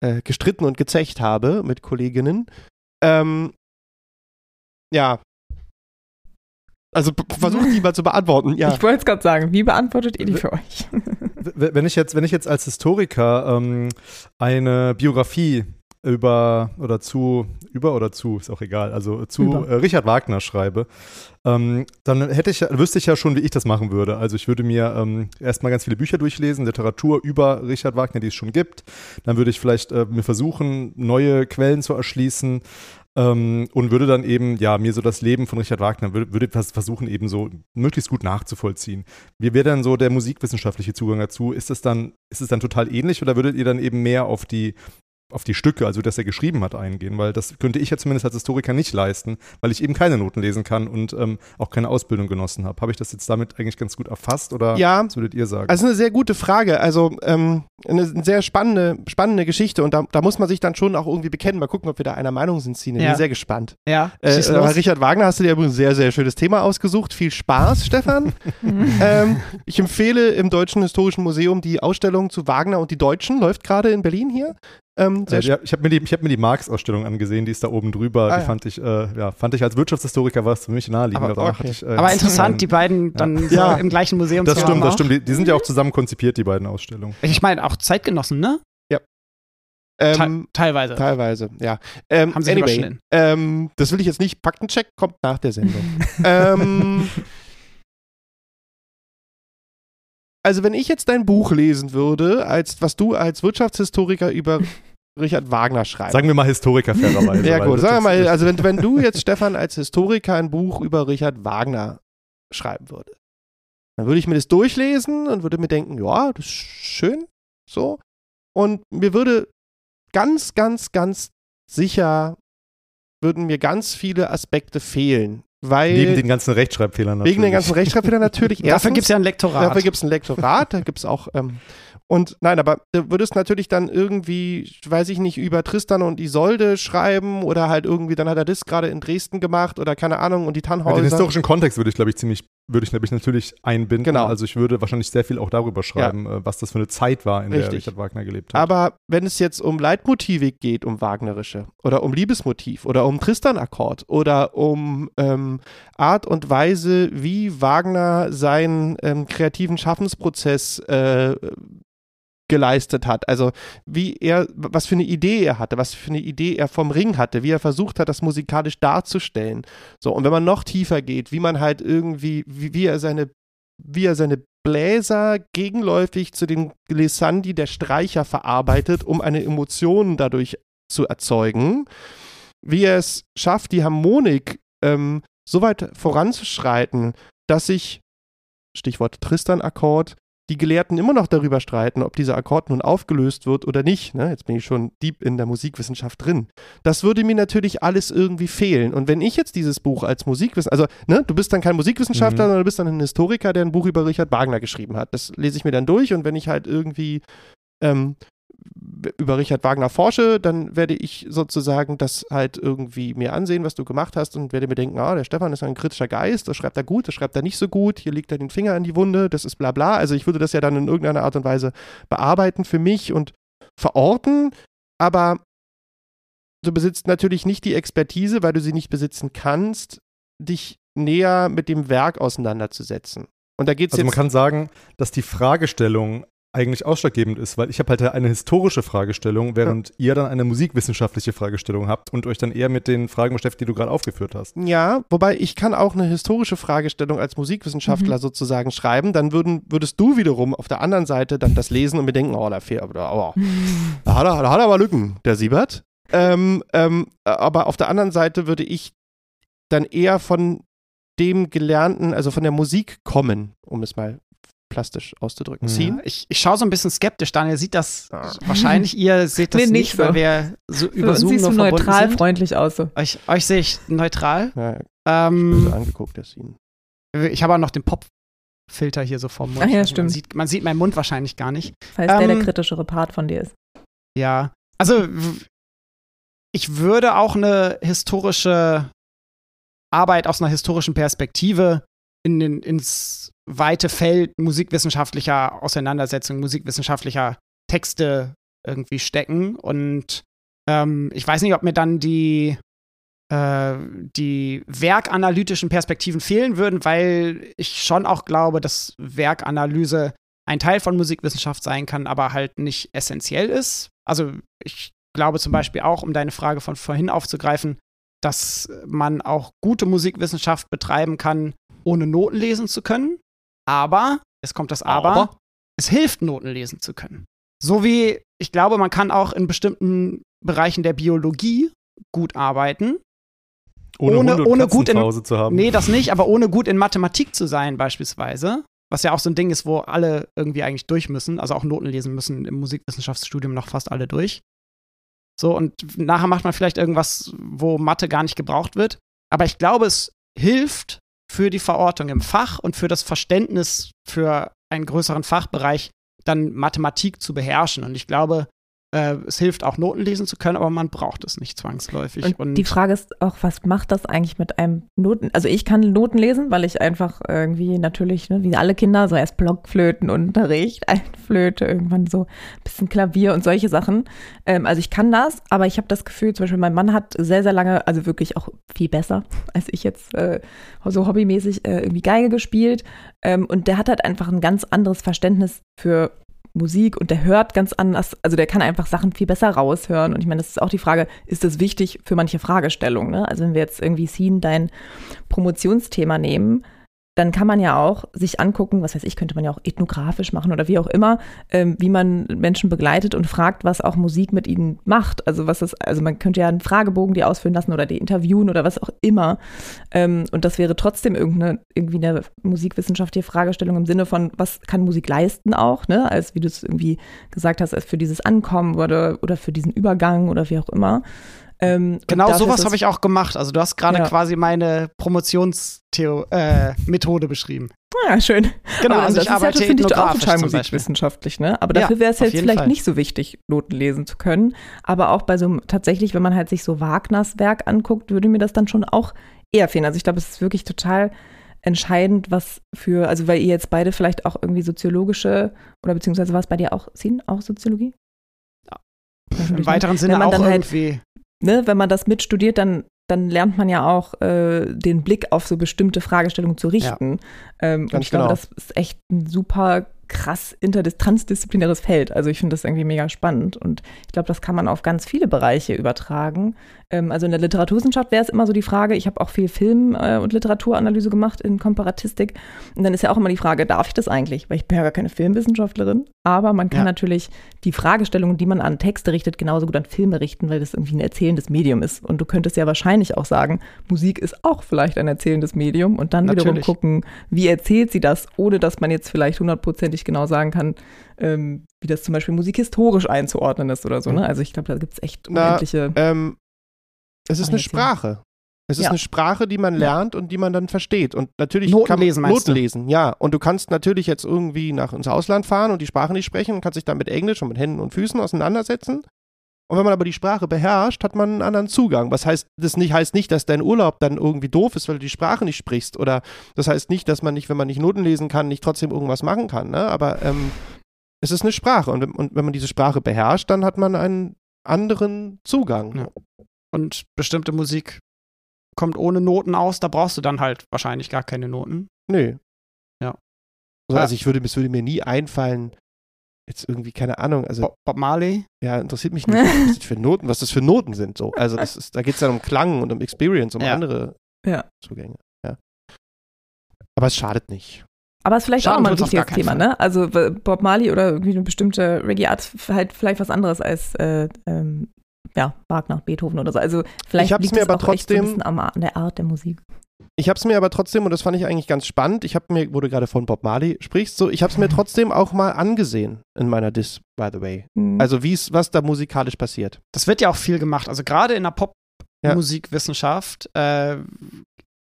äh, gestritten und gezecht habe mit Kolleginnen. Ähm, ja. Also versucht die mal zu beantworten, ja. Ich wollte es gerade sagen, wie beantwortet ihr die für euch? Wenn ich jetzt, wenn ich jetzt als Historiker ähm, eine Biografie über oder zu, über oder zu, ist auch egal, also zu äh, Richard Wagner schreibe, ähm, dann hätte ich, wüsste ich ja schon, wie ich das machen würde. Also ich würde mir ähm, erstmal ganz viele Bücher durchlesen, Literatur über Richard Wagner, die es schon gibt. Dann würde ich vielleicht äh, mir versuchen, neue Quellen zu erschließen. Ähm, und würde dann eben, ja, mir so das Leben von Richard Wagner, würde, würde versuchen, eben so möglichst gut nachzuvollziehen. Wie wäre dann so der musikwissenschaftliche Zugang dazu? Ist es dann, ist es dann total ähnlich oder würdet ihr dann eben mehr auf die auf die Stücke, also das er geschrieben hat, eingehen, weil das könnte ich ja zumindest als Historiker nicht leisten, weil ich eben keine Noten lesen kann und ähm, auch keine Ausbildung genossen habe. Habe ich das jetzt damit eigentlich ganz gut erfasst oder ja, was würdet ihr sagen? Also eine sehr gute Frage. Also ähm, eine sehr spannende, spannende Geschichte und da, da, muss man sich dann schon auch irgendwie bekennen. Mal gucken, ob wir da einer Meinung sind, Sine. Ja. Bin sehr gespannt. Ja. Äh, äh Richard Wagner hast du dir ein sehr, sehr schönes Thema ausgesucht. Viel Spaß, Stefan. ähm, ich empfehle im Deutschen Historischen Museum die Ausstellung zu Wagner und die Deutschen, läuft gerade in Berlin hier. Ähm, äh, ja, ich habe mir die, hab die Marx-Ausstellung angesehen, die ist da oben drüber. Ah, die ja. fand ich, äh, ja, fand ich als Wirtschaftshistoriker was für mich naheliegend. Aber, okay. ich, äh, Aber interessant, die beiden dann so im gleichen Museum Das stimmt, das stimmt. Die, die, sind ja auch zusammen konzipiert, die beiden Ausstellungen. Ich meine, auch Zeitgenossen, ne? Ja. Ähm, teilweise. Teilweise, ja. Ähm, Haben sie anyway, ähm, Das will ich jetzt nicht. Faktencheck kommt nach der Sendung. ähm, also wenn ich jetzt dein Buch lesen würde, als was du als Wirtschaftshistoriker über Richard Wagner schreibst. Sagen wir mal Historiker fairerweise. ja gut, sagen wir mal, also wenn, wenn du jetzt, Stefan, als Historiker ein Buch über Richard Wagner schreiben würdest, dann würde ich mir das durchlesen und würde mir denken, ja, das ist schön, so. Und mir würde ganz, ganz, ganz sicher, würden mir ganz viele Aspekte fehlen, weil Neben den ganzen Rechtschreibfehlern natürlich. Wegen den ganzen Rechtschreibfehlern natürlich. Erstens, dafür gibt es ja ein Lektorat. Dafür gibt es ein Lektorat, da gibt es auch. Ähm, und nein, aber du würdest natürlich dann irgendwie, weiß ich nicht, über Tristan und Isolde schreiben oder halt irgendwie, dann hat er das gerade in Dresden gemacht oder keine Ahnung und die Tannhäuser. Den historischen Kontext würde ich, glaube ich, ziemlich würde ich nämlich natürlich einbinden. Genau. Also ich würde wahrscheinlich sehr viel auch darüber schreiben, ja. Äh, was das für eine Zeit war, in Richtig. der Richard Wagner gelebt hat. Aber wenn es jetzt um Leitmotive geht, um Wagnerische oder um Liebesmotiv oder um Tristan-Akkord oder um ähm, Art und Weise, wie Wagner seinen ähm, kreativen Schaffensprozess äh, geleistet hat. Also wie er, was für eine Idee er hatte, was für eine Idee er vom Ring hatte, wie er versucht hat, das musikalisch darzustellen. So, und wenn man noch tiefer geht, wie man halt irgendwie, wie, wie er seine, wie er seine Bläser gegenläufig zu den Glissandi der Streicher verarbeitet, um eine Emotion dadurch zu erzeugen, wie er es schafft, die Harmonik ähm, so weit voranzuschreiten, dass sich, Stichwort Tristan-Akkord, die Gelehrten immer noch darüber streiten, ob dieser Akkord nun aufgelöst wird oder nicht. Ne? Jetzt bin ich schon deep in der Musikwissenschaft drin. Das würde mir natürlich alles irgendwie fehlen. Und wenn ich jetzt dieses Buch als Musikwissenschaftler, also ne, du bist dann kein Musikwissenschaftler, mhm. sondern du bist dann ein Historiker, der ein Buch über Richard Wagner geschrieben hat. Das lese ich mir dann durch und wenn ich halt irgendwie ähm, über Richard Wagner forsche, dann werde ich sozusagen das halt irgendwie mir ansehen, was du gemacht hast und werde mir denken, ah, der Stefan ist ein kritischer Geist, das schreibt er gut, das schreibt er nicht so gut, hier legt er den Finger in die Wunde, das ist bla bla. Also ich würde das ja dann in irgendeiner Art und Weise bearbeiten für mich und verorten, aber du besitzt natürlich nicht die Expertise, weil du sie nicht besitzen kannst, dich näher mit dem Werk auseinanderzusetzen. Und da geht's also jetzt man kann sagen, dass die Fragestellung eigentlich ausschlaggebend ist, weil ich habe halt eine historische Fragestellung, während ja. ihr dann eine musikwissenschaftliche Fragestellung habt und euch dann eher mit den Fragen beschäftigt, die du gerade aufgeführt hast. Ja, wobei ich kann auch eine historische Fragestellung als Musikwissenschaftler mhm. sozusagen schreiben, dann würden, würdest du wiederum auf der anderen Seite dann das lesen und mir denken, oh, da fehlt aber, oh, da, hat er, da hat er aber Lücken, der Siebert. Ähm, ähm, aber auf der anderen Seite würde ich dann eher von dem Gelernten, also von der Musik kommen, um es mal plastisch auszudrücken. Mhm. Ich, ich schaue so ein bisschen skeptisch. Daniel sieht das ja. wahrscheinlich. Ihr seht das nee, nicht, so. weil wir so über Zoom siehst nur du neutral sind. freundlich aus. So. Euch, euch sehe ich neutral. Ja, ähm, ich angeguckt, das ihn. Ich habe auch noch den Pop-Filter hier so vorm Mund. Ach ja, stimmt. Man sieht, man sieht meinen Mund wahrscheinlich gar nicht. Falls ähm, der der kritischere Part von dir ist. Ja, also ich würde auch eine historische Arbeit aus einer historischen Perspektive in den, ins weite Feld musikwissenschaftlicher Auseinandersetzungen, musikwissenschaftlicher Texte irgendwie stecken. Und ähm, ich weiß nicht, ob mir dann die, äh, die werkanalytischen Perspektiven fehlen würden, weil ich schon auch glaube, dass Werkanalyse ein Teil von Musikwissenschaft sein kann, aber halt nicht essentiell ist. Also ich glaube zum Beispiel auch, um deine Frage von vorhin aufzugreifen, dass man auch gute Musikwissenschaft betreiben kann, ohne Noten lesen zu können. Aber, es kommt das Aber, Aber, es hilft, Noten lesen zu können. So wie ich glaube, man kann auch in bestimmten Bereichen der Biologie gut arbeiten. Ohne, ohne, ohne gut in Hause zu haben. Nee, das nicht, aber ohne gut in Mathematik zu sein, beispielsweise. Was ja auch so ein Ding ist, wo alle irgendwie eigentlich durch müssen, also auch Noten lesen müssen im Musikwissenschaftsstudium noch fast alle durch. So, und nachher macht man vielleicht irgendwas, wo Mathe gar nicht gebraucht wird. Aber ich glaube, es hilft für die Verortung im Fach und für das Verständnis für einen größeren Fachbereich, dann Mathematik zu beherrschen. Und ich glaube, äh, es hilft auch Noten lesen zu können, aber man braucht es nicht zwangsläufig. Und, und, die Frage ist auch, was macht das eigentlich mit einem Noten? Also ich kann Noten lesen, weil ich einfach irgendwie natürlich, ne, wie alle Kinder, so erst Blockflötenunterricht, Altflöte, irgendwann so ein bisschen Klavier und solche Sachen. Ähm, also ich kann das, aber ich habe das Gefühl, zum Beispiel mein Mann hat sehr, sehr lange, also wirklich auch viel besser als ich jetzt äh, so hobbymäßig äh, irgendwie Geige gespielt. Ähm, und der hat halt einfach ein ganz anderes Verständnis für Musik und der hört ganz anders, also der kann einfach Sachen viel besser raushören. Und ich meine, das ist auch die Frage, ist das wichtig für manche Fragestellungen? Ne? Also wenn wir jetzt irgendwie Scene dein Promotionsthema nehmen, dann kann man ja auch sich angucken, was weiß ich, könnte man ja auch ethnografisch machen oder wie auch immer, ähm, wie man Menschen begleitet und fragt, was auch Musik mit ihnen macht. Also was ist, also man könnte ja einen Fragebogen die ausfüllen lassen oder die interviewen oder was auch immer. Ähm, und das wäre trotzdem irgendeine, irgendwie eine musikwissenschaftliche Fragestellung im Sinne von, was kann Musik leisten auch, ne? Als wie du es irgendwie gesagt hast, als für dieses Ankommen oder, oder für diesen Übergang oder wie auch immer. Ähm, genau sowas habe ich auch gemacht. Also du hast gerade ja. quasi meine Promotionsmethode äh, beschrieben. Ja, schön. Genau, aber also ich arbeite ja, finde ich auch total musikwissenschaftlich, ne? Aber dafür wäre es jetzt vielleicht Fall. nicht so wichtig, Noten lesen zu können. Aber auch bei so tatsächlich, wenn man halt sich so Wagners Werk anguckt, würde mir das dann schon auch eher fehlen. Also ich glaube, es ist wirklich total entscheidend, was für, also weil ihr jetzt beide vielleicht auch irgendwie soziologische oder beziehungsweise war es bei dir auch, Sinn, auch Soziologie? Ja. Im weiteren Sinne auch halt irgendwie. Ne, wenn man das mitstudiert, dann, dann lernt man ja auch äh, den Blick auf so bestimmte Fragestellungen zu richten. Ja, ähm, und ich glaube, genau. das ist echt ein super krass transdisziplinäres Feld. Also ich finde das irgendwie mega spannend und ich glaube, das kann man auf ganz viele Bereiche übertragen. Ähm, also in der Literaturwissenschaft wäre es immer so die Frage, ich habe auch viel Film- äh, und Literaturanalyse gemacht in Komparatistik und dann ist ja auch immer die Frage, darf ich das eigentlich? Weil ich bin ja gar keine Filmwissenschaftlerin, aber man kann ja. natürlich die Fragestellungen, die man an Texte richtet, genauso gut an Filme richten, weil das irgendwie ein erzählendes Medium ist. Und du könntest ja wahrscheinlich auch sagen, Musik ist auch vielleicht ein erzählendes Medium und dann natürlich. wiederum gucken, wie erzählt sie das, ohne dass man jetzt vielleicht hundertprozentig genau sagen kann, ähm, wie das zum Beispiel musikhistorisch einzuordnen ist oder so. Ne? Also ich glaube, da gibt es echt unendliche. Ähm, es ist eine Sprache. Es ist ja. eine Sprache, die man lernt ja. und die man dann versteht. Und natürlich Noten kann man lesen, Noten lesen, ja. Und du kannst natürlich jetzt irgendwie nach ins Ausland fahren und die Sprache nicht sprechen und kannst dich dann mit Englisch und mit Händen und Füßen auseinandersetzen. Und wenn man aber die Sprache beherrscht, hat man einen anderen Zugang. Was heißt, das nicht, heißt nicht, dass dein Urlaub dann irgendwie doof ist, weil du die Sprache nicht sprichst. Oder das heißt nicht, dass man nicht, wenn man nicht Noten lesen kann, nicht trotzdem irgendwas machen kann. Ne? Aber ähm, es ist eine Sprache. Und, und, wenn man diese Sprache beherrscht, dann hat man einen anderen Zugang. Ja. Und bestimmte Musik kommt ohne Noten aus, da brauchst du dann halt wahrscheinlich gar keine Noten. Nee. Ja. Also ich würde, es würde mir nie einfallen, jetzt irgendwie, keine Ahnung, also. Bob, Bob Marley? Ja, interessiert mich nicht, was das für Noten, was das für Noten sind, so. Also das ist, da geht es dann um Klang und um Experience, um ja. andere ja. Zugänge. Ja. Aber es schadet nicht. Aber es ist vielleicht Schaden auch mal ein wichtiges Thema, Fall. ne? Also Bob Marley oder irgendwie eine bestimmte Reggae-Art halt vielleicht was anderes als äh, ähm, ja, Wagner, Beethoven oder so. Also vielleicht liegt es auch trotzdem, echt so ein bisschen an der Art der Musik. Ich habe es mir aber trotzdem, und das fand ich eigentlich ganz spannend, ich habe mir, wo du gerade von Bob Marley sprichst, so, ich habe es mir trotzdem auch mal angesehen in meiner Dis, by the way. Mhm. Also wie was da musikalisch passiert. Das wird ja auch viel gemacht. Also gerade in der Popmusikwissenschaft ja. äh,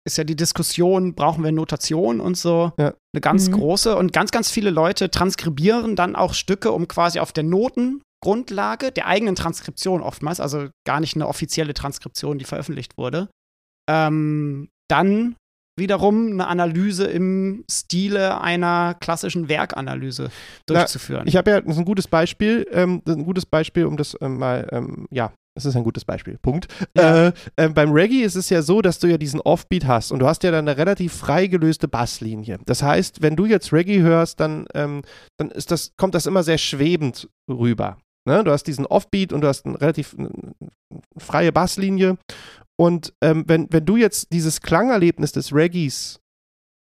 ist ja die Diskussion, brauchen wir Notation und so, ja. eine ganz mhm. große. Und ganz, ganz viele Leute transkribieren dann auch Stücke, um quasi auf der Notengrundlage der eigenen Transkription oftmals, also gar nicht eine offizielle Transkription, die veröffentlicht wurde, ähm, dann wiederum eine Analyse im Stile einer klassischen Werkanalyse durchzuführen. Ich habe ja, ein gutes Beispiel, ähm, ein gutes Beispiel, um das ähm, mal, ähm, ja, das ist ein gutes Beispiel. Punkt. Ja. Äh, äh, beim Reggae ist es ja so, dass du ja diesen Offbeat hast und du hast ja dann eine relativ frei gelöste Basslinie. Das heißt, wenn du jetzt Reggae hörst, dann, ähm, dann ist das, kommt das immer sehr schwebend rüber. Ne? Du hast diesen Offbeat und du hast eine relativ freie Basslinie. Und ähm, wenn, wenn du jetzt dieses Klangerlebnis des Reggaes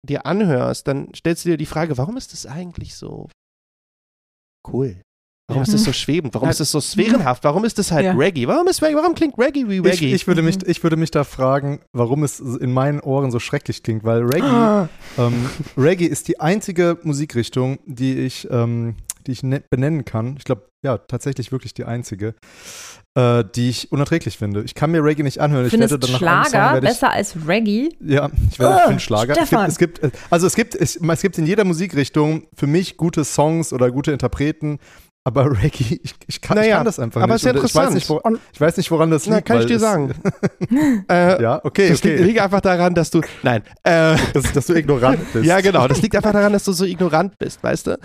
dir anhörst, dann stellst du dir die Frage, warum ist das eigentlich so cool? Warum Ja. ist das so schwebend? Warum Ja. ist das so sphärenhaft? Warum ist das halt Ja. Reggae? Warum, ist, Reggae- warum klingt Reggae wie Ich, Reggae? ich, würde mich, ich würde mich da fragen, warum es in meinen Ohren so schrecklich klingt, weil Reggae, ähm, Reggae ist die einzige Musikrichtung, die ich, ähm, die ich ne benennen kann. Ich glaube, ja, tatsächlich wirklich die einzige, äh, die ich unerträglich finde. Ich kann mir Reggae nicht anhören. Ich Findest werde dann nach einem Song Schlager werde ich, besser als Reggae? Ja, ich werde Oh, ich finde Schlager. Es gibt, Stefan. es gibt, äh, also es gibt, es, es gibt in jeder Musikrichtung für mich gute Songs oder gute Interpreten. Aber Reggae, ich, ich, kann, ich Naja, kann das einfach aber nicht. ist ja Und ich, weiß interessant. nicht wo, Und- ich weiß nicht, woran das Na, liegt. kann ich dir es- sagen. äh, Ja, okay, Das liegt, okay. liegt einfach daran, dass du. Nein. Äh, dass, dass du ignorant bist. ja, genau. Das liegt einfach daran, dass du so ignorant bist, weißt du?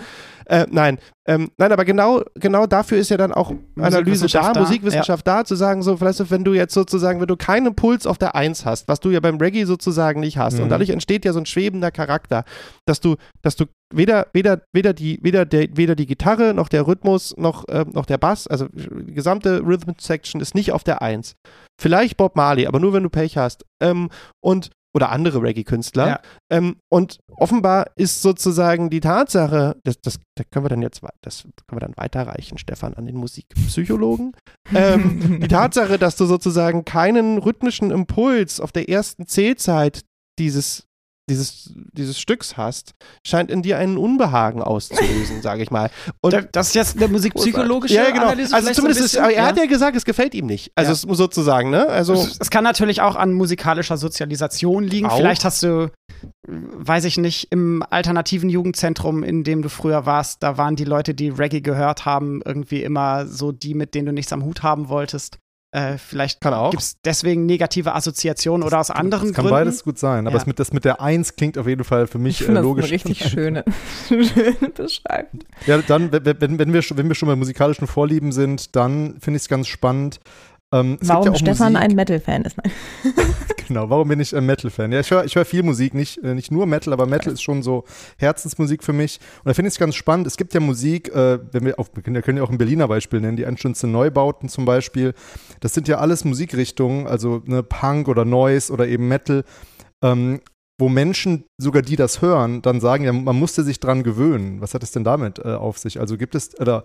Äh, nein. Ähm, nein, aber genau, genau dafür ist ja dann auch Analyse da, Musikwissenschaft da, Musikwissenschaft da, zu sagen, so, weißt du, wenn du jetzt sozusagen, wenn du keinen Puls auf der Eins hast, was du ja beim Reggae sozusagen nicht hast, Mhm. und dadurch entsteht ja so ein schwebender Charakter, dass du, dass du weder, weder, weder die, weder der, weder die Gitarre noch der Rhythmus noch, ähm, noch der Bass, also die gesamte Rhythm Section ist nicht auf der Eins. Vielleicht Bob Marley, aber nur wenn du Pech hast. Ähm, und oder andere Reggae-Künstler. Ja. Ähm, und offenbar ist sozusagen die Tatsache, das, das, das können wir dann jetzt das können wir dann weiterreichen, Stefan, an den Musikpsychologen. ähm, die Tatsache, dass du sozusagen keinen rhythmischen Impuls auf der ersten Zählzeit dieses dieses, dieses Stücks hast, scheint in dir einen Unbehagen auszulösen, sage ich mal. Und Da- das ist jetzt eine musikpsychologische ja, genau. Analyse. Also zumindest, ist, bisschen, aber er ja. hat ja gesagt, es gefällt ihm nicht. Also Ja. sozusagen, ne? Also Es, es kann natürlich auch an musikalischer Sozialisation liegen. Auch. Vielleicht hast du, weiß ich nicht, im alternativen Jugendzentrum, in dem du früher warst, da waren die Leute, die Reggae gehört haben, irgendwie immer so die, mit denen du nichts am Hut haben wolltest. Äh, vielleicht kann auch. gibt es deswegen negative Assoziationen oder aus anderen Das kann Gründen. beides gut sein, aber Ja. das, mit, das mit der Eins klingt auf jeden Fall für mich Ich äh, finde das logisch. eine richtig schöne, schöne Beschreibung. Ja, dann, wenn, wenn, wir, wenn wir schon bei musikalischen Vorlieben sind, dann finde ich es ganz spannend. Ähm, Warum ja Stefan Musik, ein Metal-Fan ist. Nein. Genau, warum bin ich ein Metal-Fan? Ja, ich höre ich hör viel Musik, nicht, äh, nicht nur Metal, aber Metal ist schon so Herzensmusik für mich. Und da finde ich es ganz spannend. Es gibt ja Musik, äh, wenn wir, auf, wir können ja- auch ein Berliner Beispiel nennen, die Einstünste Neubauten zum Beispiel. Das sind ja alles Musikrichtungen, also ne, Punk oder Noise oder eben Metal, ähm, wo Menschen, sogar die das hören, dann sagen, ja, man musste sich dran gewöhnen. Was hat es denn damit äh, auf sich? Also gibt es, oder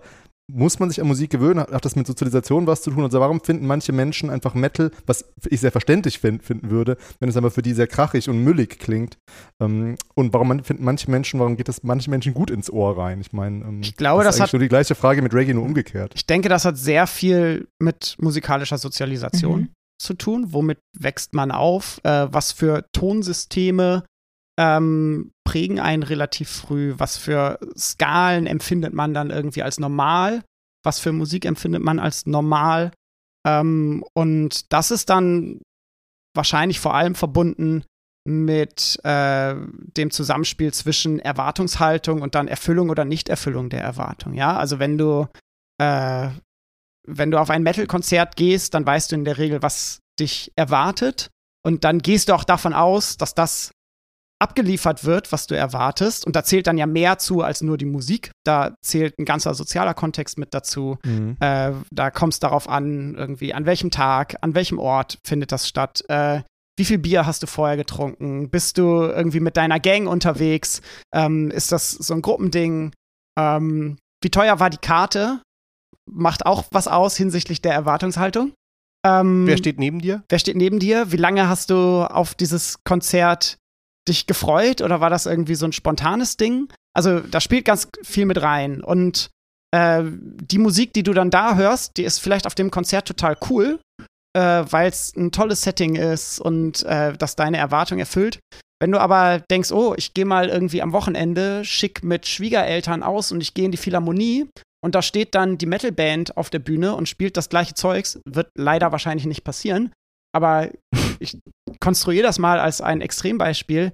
muss man sich an Musik gewöhnen? Hat, das mit Sozialisation was zu tun? Also warum finden manche Menschen einfach Metal, was ich sehr verständlich fin- finden würde, wenn es aber für die sehr krachig und müllig klingt? Ähm, und warum man, finden manche Menschen, warum geht das manchen Menschen gut ins Ohr rein? Ich meine, ähm, Ich glaube, das das ist eigentlich hat- nur die gleiche Frage mit Reggae, nur umgekehrt. Ich denke, das hat sehr viel mit musikalischer Sozialisation Mhm. zu tun. Womit wächst man auf? Äh, was für Tonsysteme ähm, prägen einen relativ früh? Was für Skalen empfindet man dann irgendwie als normal? Was für Musik empfindet man als normal? Ähm, und das ist dann wahrscheinlich vor allem verbunden mit äh, dem Zusammenspiel zwischen Erwartungshaltung und dann Erfüllung oder Nichterfüllung der Erwartung. Ja, also wenn du äh, wenn du auf ein Metal-Konzert gehst, dann weißt du in der Regel, was dich erwartet. Und dann gehst du auch davon aus, dass das abgeliefert wird, was du erwartest. Und da zählt dann ja mehr zu als nur die Musik. Da zählt ein ganzer sozialer Kontext mit dazu. Äh, da kommt es darauf an, irgendwie an welchem Tag, an welchem Ort findet das statt. Äh, wie viel Bier hast du vorher getrunken? Bist du irgendwie mit deiner Gang unterwegs? Ähm, ist das so ein Gruppending? Ähm, wie teuer war die Karte? Macht auch was aus hinsichtlich der Erwartungshaltung. Ähm, Wer steht neben dir? Wer steht neben dir? Wie lange hast du auf dieses Konzert dich gefreut oder war das irgendwie so ein spontanes Ding? Also da spielt ganz viel mit rein und äh, die Musik, die du dann da hörst, die ist vielleicht auf dem Konzert total cool, äh, weil es ein tolles Setting ist und äh, das deine Erwartung erfüllt. Wenn du aber denkst, oh, ich gehe mal irgendwie am Wochenende schick mit Schwiegereltern aus und ich gehe in die Philharmonie und da steht dann die Metalband auf der Bühne und spielt das gleiche Zeugs, wird leider wahrscheinlich nicht passieren. Aber ich konstruiere das mal als ein Extrembeispiel.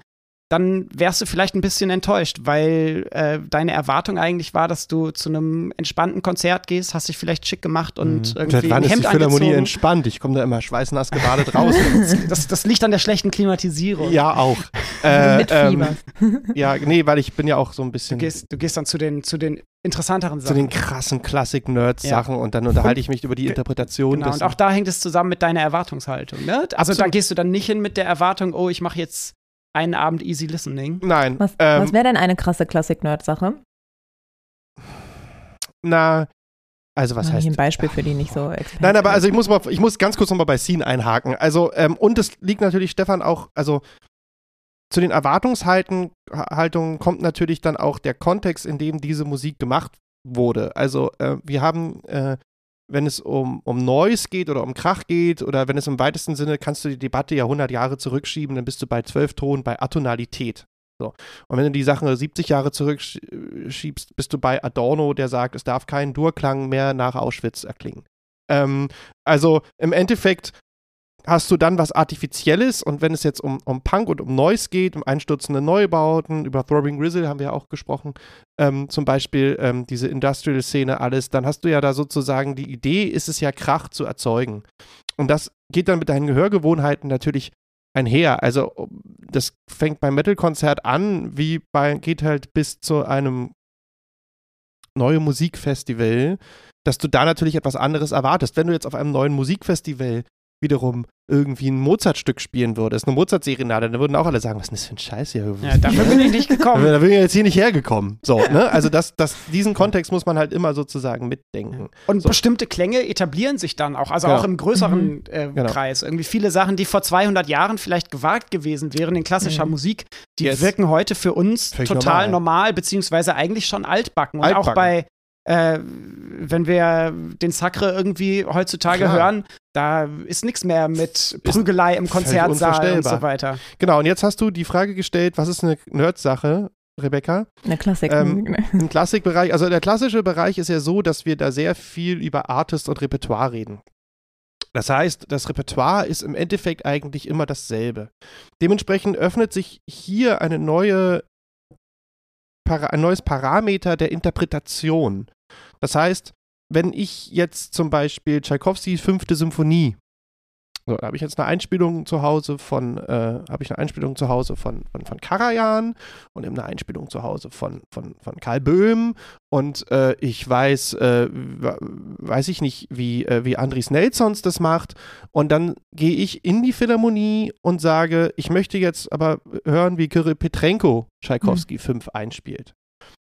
dann wärst du vielleicht ein bisschen enttäuscht, weil äh, deine Erwartung eigentlich war, dass du zu einem entspannten Konzert gehst, hast dich vielleicht schick gemacht und Mhm. irgendwie Seit wann ein ist Hemd die Philharmonie angezogen. entspannt? Ich komme da immer schweißnass gebadet raus. Das, das liegt an der schlechten Klimatisierung. ja, auch. Äh, Mit ähm, Fieber. ja, nee, weil ich bin ja auch so ein Du bisschen gehst, du gehst dann zu den, zu den interessanteren zu Sachen. den krassen Klassik-Nerds-Sachen und dann unterhalte ich mich über die Interpretation Genau, des. und auch da hängt es zusammen mit deiner Erwartungshaltung. Ne? Also Absolut. da gehst du dann nicht hin mit der Erwartung, oh, ich mache jetzt einen Abend easy listening. Nein, Was, ähm, was wäre denn eine krasse Klassik-Nerd-Sache? na, also was Mach ich heißt ein Beispiel für die nicht so Experten. Nein, aber also ich muss mal, ich muss ganz kurz nochmal bei Scene einhaken. Also, ähm, und es liegt natürlich, Stefan, auch, also zu den Erwartungshaltungen kommt natürlich dann auch der Kontext, in dem diese Musik gemacht wurde. Also, äh, wir haben, äh, wenn es um, um Noise geht oder um Krach geht oder wenn es im weitesten Sinne, kannst du die Debatte ja 100 Jahre zurückschieben, dann bist du bei 12 Tonen bei Atonalität. So. Und wenn du die Sachen 70 Jahre zurückschiebst, bist du bei Adorno, der sagt, es darf kein Durklang mehr nach Auschwitz erklingen. Ähm, also im Endeffekt hast du dann was Artifizielles und wenn es jetzt um, um Punk und um Noise geht, um einstürzende Neubauten, über Throbbing Grizzle haben wir ja auch gesprochen, ähm, zum Beispiel ähm, diese Industrial-Szene, alles, dann hast du ja da sozusagen die Idee, ist es ja Krach zu erzeugen. Und das geht dann mit deinen Gehörgewohnheiten natürlich einher. Also das fängt beim Metal-Konzert an, wie bei, geht halt bis zu einem neuen Musikfestival, dass du da natürlich etwas anderes erwartest. Wenn du jetzt auf einem neuen Musikfestival wiederum irgendwie ein Mozart-Stück spielen würdest, eine Mozart-Serenade, dann würden auch alle sagen, was ist denn das für ein Scheiß hier? Ja, dafür bin ich nicht gekommen. Da bin ich jetzt hier nicht hergekommen. So, ne? Also das, das, diesen Kontext muss man halt immer sozusagen mitdenken. Und So. bestimmte Klänge etablieren sich dann auch, also Genau. auch im größeren äh, Genau. Kreis. Irgendwie viele Sachen, die vor 200 Jahren vielleicht gewagt gewesen wären in klassischer Mhm. Musik, die Yes. wirken heute für uns Völlig total normal. normal. beziehungsweise eigentlich schon altbacken. Und Altbacken. auch bei, äh, wenn wir den Sacre irgendwie heutzutage Klar. hören, da ist nichts mehr mit Prügelei im Konzertsaal und so weiter. Genau, und jetzt hast du die Frage gestellt, was ist eine Nerd-Sache, Rebecca? Eine Klassik. Ähm? Im Klassikbereich, also der klassische Bereich ist ja so, dass wir da sehr viel über Artist und Repertoire reden. Das heißt, das Repertoire ist im Endeffekt eigentlich immer dasselbe. Dementsprechend öffnet sich hier eine neue, ein neues Parameter der Interpretation. Das heißt, wenn ich jetzt zum Beispiel Tchaikovskys fünfte Symphonie, so, da habe ich jetzt eine Einspielung zu Hause von, äh, habe ich eine Einspielung zu Hause von, von, von Karajan und eben eine Einspielung zu Hause von, von, von Karl Böhm und äh, ich weiß, äh, weiß ich nicht, wie, äh, wie Andris Nelsons das macht und dann gehe ich in die Philharmonie und sage, ich möchte jetzt aber hören, wie Kirill Petrenko Tchaikovsky 5 einspielt.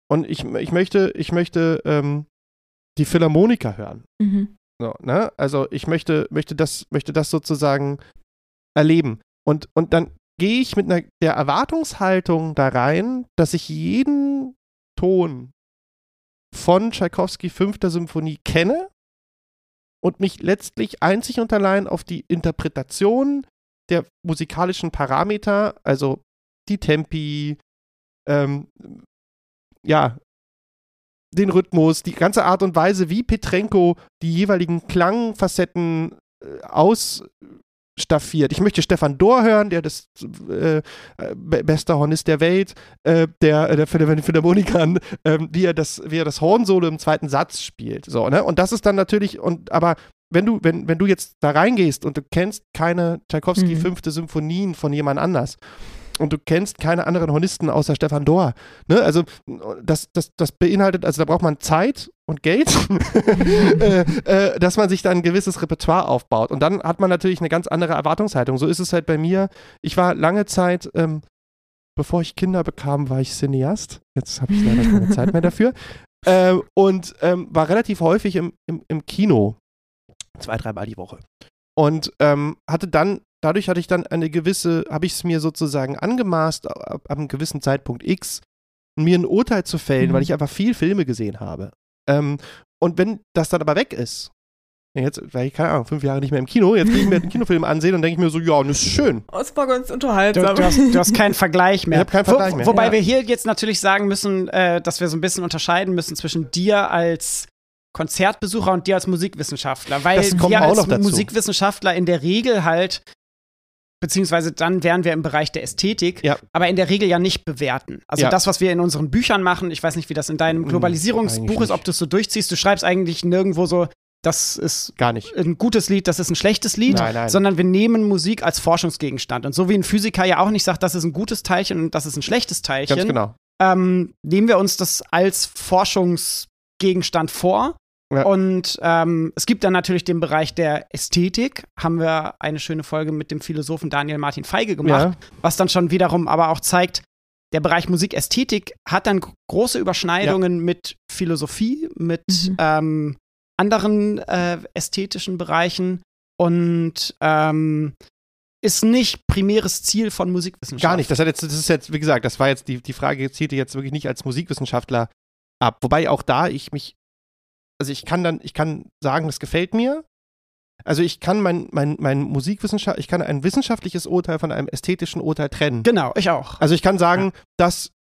Und ich, ich möchte, ich möchte ähm, die Philharmoniker hören. Mhm. So, ne? Also ich möchte, möchte, das, möchte das sozusagen erleben. Und, und dann gehe ich mit einer, der Erwartungshaltung da rein, dass ich jeden Ton von Tchaikovsky fünfter Symphonie kenne und mich letztlich einzig und allein auf die Interpretation der musikalischen Parameter, also die Tempi, ähm, ja, den Rhythmus, die ganze Art und Weise, wie Petrenko die jeweiligen Klangfacetten äh, ausstaffiert. Ich möchte Stefan Dohr hören, der das äh, äh, be- beste Hornist der Welt, äh, der, äh, der für den Philharmonikern, ähm, wie er das, wie er das Hornsolo im zweiten Satz spielt. So, ne? Und das ist dann natürlich, und aber wenn du, wenn, wenn du jetzt da reingehst und du kennst keine Tchaikovsky Mhm. fünfte Symphonien von jemand anders und du kennst keine anderen Hornisten außer Stefan Dohr, ne? Also das, das, das beinhaltet, also da braucht man Zeit und Geld, äh, äh, dass man sich dann ein gewisses Repertoire aufbaut. Und dann hat man natürlich eine ganz andere Erwartungshaltung. So ist es halt bei mir. Ich war lange Zeit, ähm, bevor ich Kinder bekam, war ich Cineast. Jetzt habe ich leider keine Zeit mehr dafür. Ähm, und ähm, war relativ häufig im, im, im Kino. Zwei, dreimal die Woche. Und ähm, hatte dann, dadurch hatte ich dann eine gewisse, habe ich es mir sozusagen angemaßt, ab, ab einem gewissen Zeitpunkt X, mir ein Urteil zu fällen, Mhm. weil ich einfach viel Filme gesehen habe. Ähm, und wenn das dann aber weg ist, jetzt war ich, keine Ahnung, fünf Jahre nicht mehr im Kino, jetzt gehe ich mir einen Kinofilm ansehen und denke ich mir so, ja, das ist schön. Das war ganz Du, unterhaltsam. du, hast, du hast keinen Vergleich mehr. Ich hab keinen Vergleich mehr. Wobei Ja. wir hier jetzt natürlich sagen müssen, äh, dass wir so ein bisschen unterscheiden müssen zwischen dir als Konzertbesucher und dir als Musikwissenschaftler. Weil Das kommt wir auch als noch dazu. Musikwissenschaftler in der Regel halt beziehungsweise dann wären wir im Bereich der Ästhetik, Ja. aber in der Regel ja nicht bewerten. Also Ja. das, was wir in unseren Büchern machen, ich weiß nicht, wie das in deinem Mm, Globalisierungsbuch ist, ob du es so durchziehst, du schreibst eigentlich nirgendwo so, das ist Gar nicht. ein gutes Lied, das ist ein schlechtes Lied, Nein, nein. sondern wir nehmen Musik als Forschungsgegenstand. Und so wie ein Physiker ja auch nicht sagt, das ist ein gutes Teilchen und das ist ein schlechtes Teilchen, Ganz genau. ähm, nehmen wir uns das als Forschungsgegenstand vor. Ja. Und ähm, es gibt dann natürlich den Bereich der Ästhetik. Haben wir eine schöne Folge mit dem Philosophen Daniel Martin Feige gemacht, Ja. was dann schon wiederum aber auch zeigt, der Bereich Musikästhetik hat dann gro- große Überschneidungen mit Philosophie, mit Mhm. ähm, anderen äh, ästhetischen Bereichen und ähm, ist nicht primäres Ziel von Musikwissenschaft. Gar nicht. Das, hat jetzt, das ist jetzt, wie gesagt, das war jetzt, die, die Frage zielte jetzt wirklich nicht als Musikwissenschaftler ab. Wobei auch da ich mich, also ich kann dann, ich kann sagen, das gefällt mir. Also ich kann mein, mein, mein Musikwissenschaft, ich kann ein wissenschaftliches Urteil von einem ästhetischen Urteil trennen. Genau, ich auch. Also ich kann sagen, das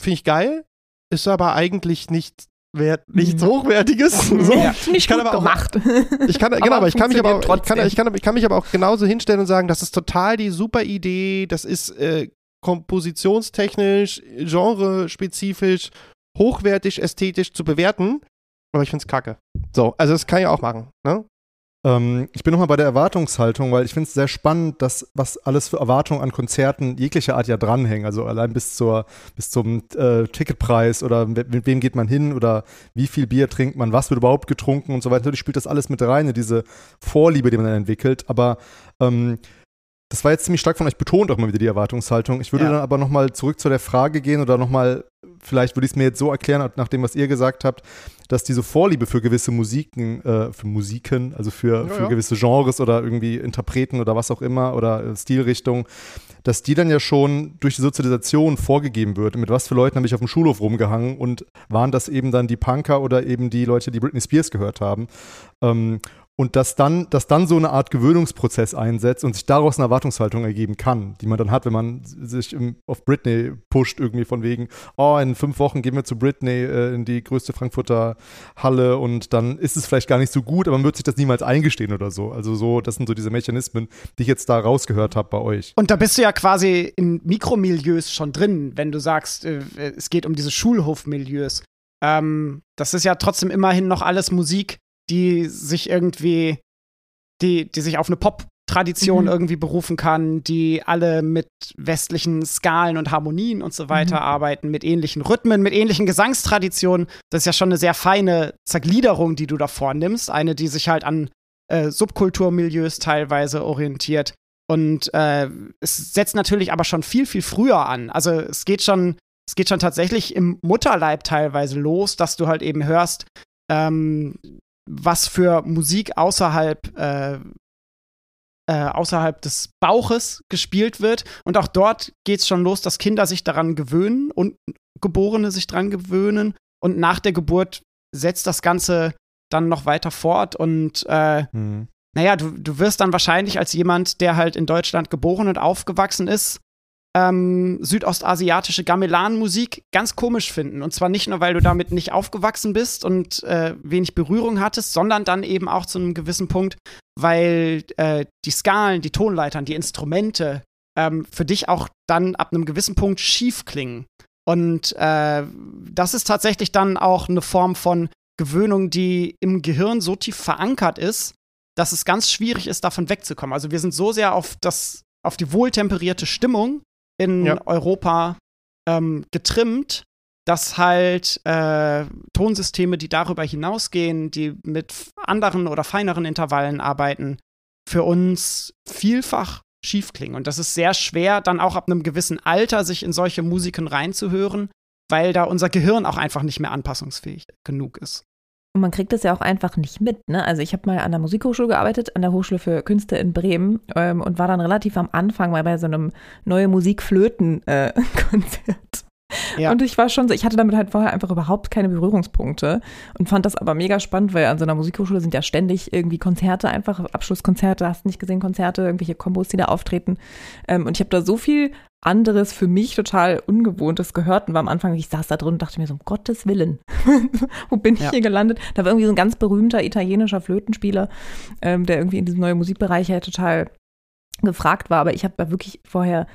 finde ich geil, ist aber eigentlich nicht wert, nichts Mhm. Hochwertiges. So. Ja. Nicht kann gut aber auch- gemacht. Ich kann, Aber genau, aber ich kann mich aber auch, ich kann, ich, kann, ich kann mich aber auch genauso hinstellen und sagen, das ist total die super Idee, das ist äh, kompositionstechnisch, genrespezifisch, hochwertig, ästhetisch zu bewerten, aber ich finde es kacke. So, also das kann ich auch machen, ne? Ähm, ich bin nochmal bei der Erwartungshaltung, weil ich finde es sehr spannend, dass was alles für Erwartungen an Konzerten jeglicher Art ja dranhängen. Also allein bis zur bis zum äh, Ticketpreis oder mit, wem geht man hin oder wie viel Bier trinkt man, was wird überhaupt getrunken und so weiter. Natürlich spielt das alles mit rein, in diese Vorliebe, die man dann entwickelt. Aber ähm, das war jetzt ziemlich stark von euch betont, auch mal wieder die Erwartungshaltung. Ich würde Ja. dann aber nochmal zurück zu der Frage gehen oder nochmal, vielleicht würde ich es mir jetzt so erklären, nach dem, was ihr gesagt habt, dass diese Vorliebe für gewisse Musiken, äh, für Musiken, also für, Ja, für ja. gewisse Genres oder irgendwie Interpreten oder was auch immer oder äh, Stilrichtungen, dass die dann ja schon durch die Sozialisation vorgegeben wird. Mit was für Leuten habe ich auf dem Schulhof rumgehangen und waren das eben dann die Punker oder eben die Leute, die Britney Spears gehört haben. Ähm, und dass dann, dass dann so eine Art Gewöhnungsprozess einsetzt und sich daraus eine Erwartungshaltung ergeben kann, die man dann hat, wenn man sich im, auf Britney pusht, irgendwie von wegen, oh, in fünf Wochen gehen wir zu Britney äh, in die größte Frankfurter Halle und dann ist es vielleicht gar nicht so gut, aber man wird sich das niemals eingestehen oder so. Also so, das sind so diese Mechanismen, die ich jetzt da rausgehört habe bei euch. Und da bist du ja quasi in Mikromilieus schon drin, wenn du sagst, äh, es geht um diese Schulhofmilieus. Ähm, das ist ja trotzdem immerhin noch alles Musik, die sich irgendwie, die, die sich auf eine Pop-Tradition Mhm. irgendwie berufen kann, die alle mit westlichen Skalen und Harmonien und so weiter Mhm. arbeiten, mit ähnlichen Rhythmen, mit ähnlichen Gesangstraditionen. Das ist ja schon eine sehr feine Zergliederung, die du da vornimmst. Eine, die sich halt an äh, Subkulturmilieus teilweise orientiert. Und äh, es setzt natürlich aber schon viel, viel früher an. Also es geht schon, es geht schon tatsächlich im Mutterleib teilweise los, dass du halt eben hörst, ähm, was für Musik außerhalb, äh, äh, außerhalb des Bauches gespielt wird. Und auch dort geht es schon los, dass Kinder sich daran gewöhnen und Geborene sich daran gewöhnen. Und nach der Geburt setzt das Ganze dann noch weiter fort und äh, Hm. naja, du, du wirst dann wahrscheinlich als jemand, der halt in Deutschland geboren und aufgewachsen ist, ähm, südostasiatische Gamelan-Musik ganz komisch finden. Und zwar nicht nur, weil du damit nicht aufgewachsen bist und äh, wenig Berührung hattest, sondern dann eben auch zu einem gewissen Punkt, weil äh, die Skalen, die Tonleitern, die Instrumente ähm, für dich auch dann ab einem gewissen Punkt schief klingen. Und äh, das ist tatsächlich dann auch eine Form von Gewöhnung, die im Gehirn so tief verankert ist, dass es ganz schwierig ist, davon wegzukommen. Also wir sind so sehr auf das, auf die wohltemperierte Stimmung in Ja. Europa ähm, getrimmt, dass halt äh, Tonsysteme, die darüber hinausgehen, die mit anderen oder feineren Intervallen arbeiten, für uns vielfach schief klingen. Und das ist sehr schwer, dann auch ab einem gewissen Alter sich in solche Musiken reinzuhören, weil da unser Gehirn auch einfach nicht mehr anpassungsfähig genug ist. Und man kriegt das ja auch einfach nicht mit. Ne? Also ich habe mal an der Musikhochschule gearbeitet, an der Hochschule für Künste in Bremen ähm, und war dann relativ am Anfang mal bei so einem neue Musikflöten-Konzert. Ja. Und ich war schon so, ich hatte damit halt vorher einfach überhaupt keine Berührungspunkte und fand das aber mega spannend, weil an so einer Musikhochschule sind ja ständig irgendwie Konzerte, einfach Abschlusskonzerte, hast nicht gesehen, Konzerte, irgendwelche Kombos, die da auftreten. Ähm, und ich habe da so viel anderes für mich total Ungewohntes gehört und war am Anfang, ich saß da drin und dachte mir so, um Gottes Willen, wo bin ich Ja. hier gelandet? Da war irgendwie so ein ganz berühmter italienischer Flötenspieler, ähm, der irgendwie in diesem neuen Musikbereich ja total gefragt war, aber ich habe da wirklich vorher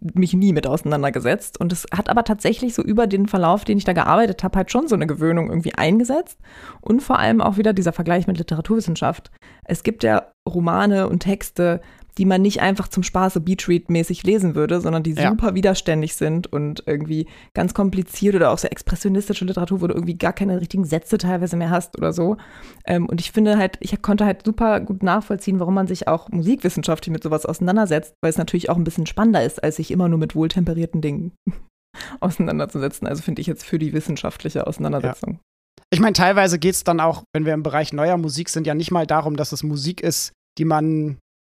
mich nie mit auseinandergesetzt. Und es hat aber tatsächlich so über den Verlauf, den ich da gearbeitet habe, halt schon so eine Gewöhnung irgendwie eingesetzt. Und vor allem auch wieder dieser Vergleich mit Literaturwissenschaft. Es gibt ja Romane und Texte, die man nicht einfach zum Spaße Beatread-mäßig lesen würde, sondern die Ja. super widerständig sind und irgendwie ganz kompliziert oder auch sehr expressionistische Literatur, wo du irgendwie gar keine richtigen Sätze teilweise mehr hast oder so. Ähm, und ich finde halt, ich konnte halt super gut nachvollziehen, warum man sich auch musikwissenschaftlich mit sowas auseinandersetzt, weil es natürlich auch ein bisschen spannender ist, als sich immer nur mit wohltemperierten Dingen auseinanderzusetzen. Also finde ich jetzt für die wissenschaftliche Auseinandersetzung. Ich meine, teilweise geht es dann auch, wenn wir im Bereich neuer Musik sind, ja nicht mal darum, dass es Musik ist, die man,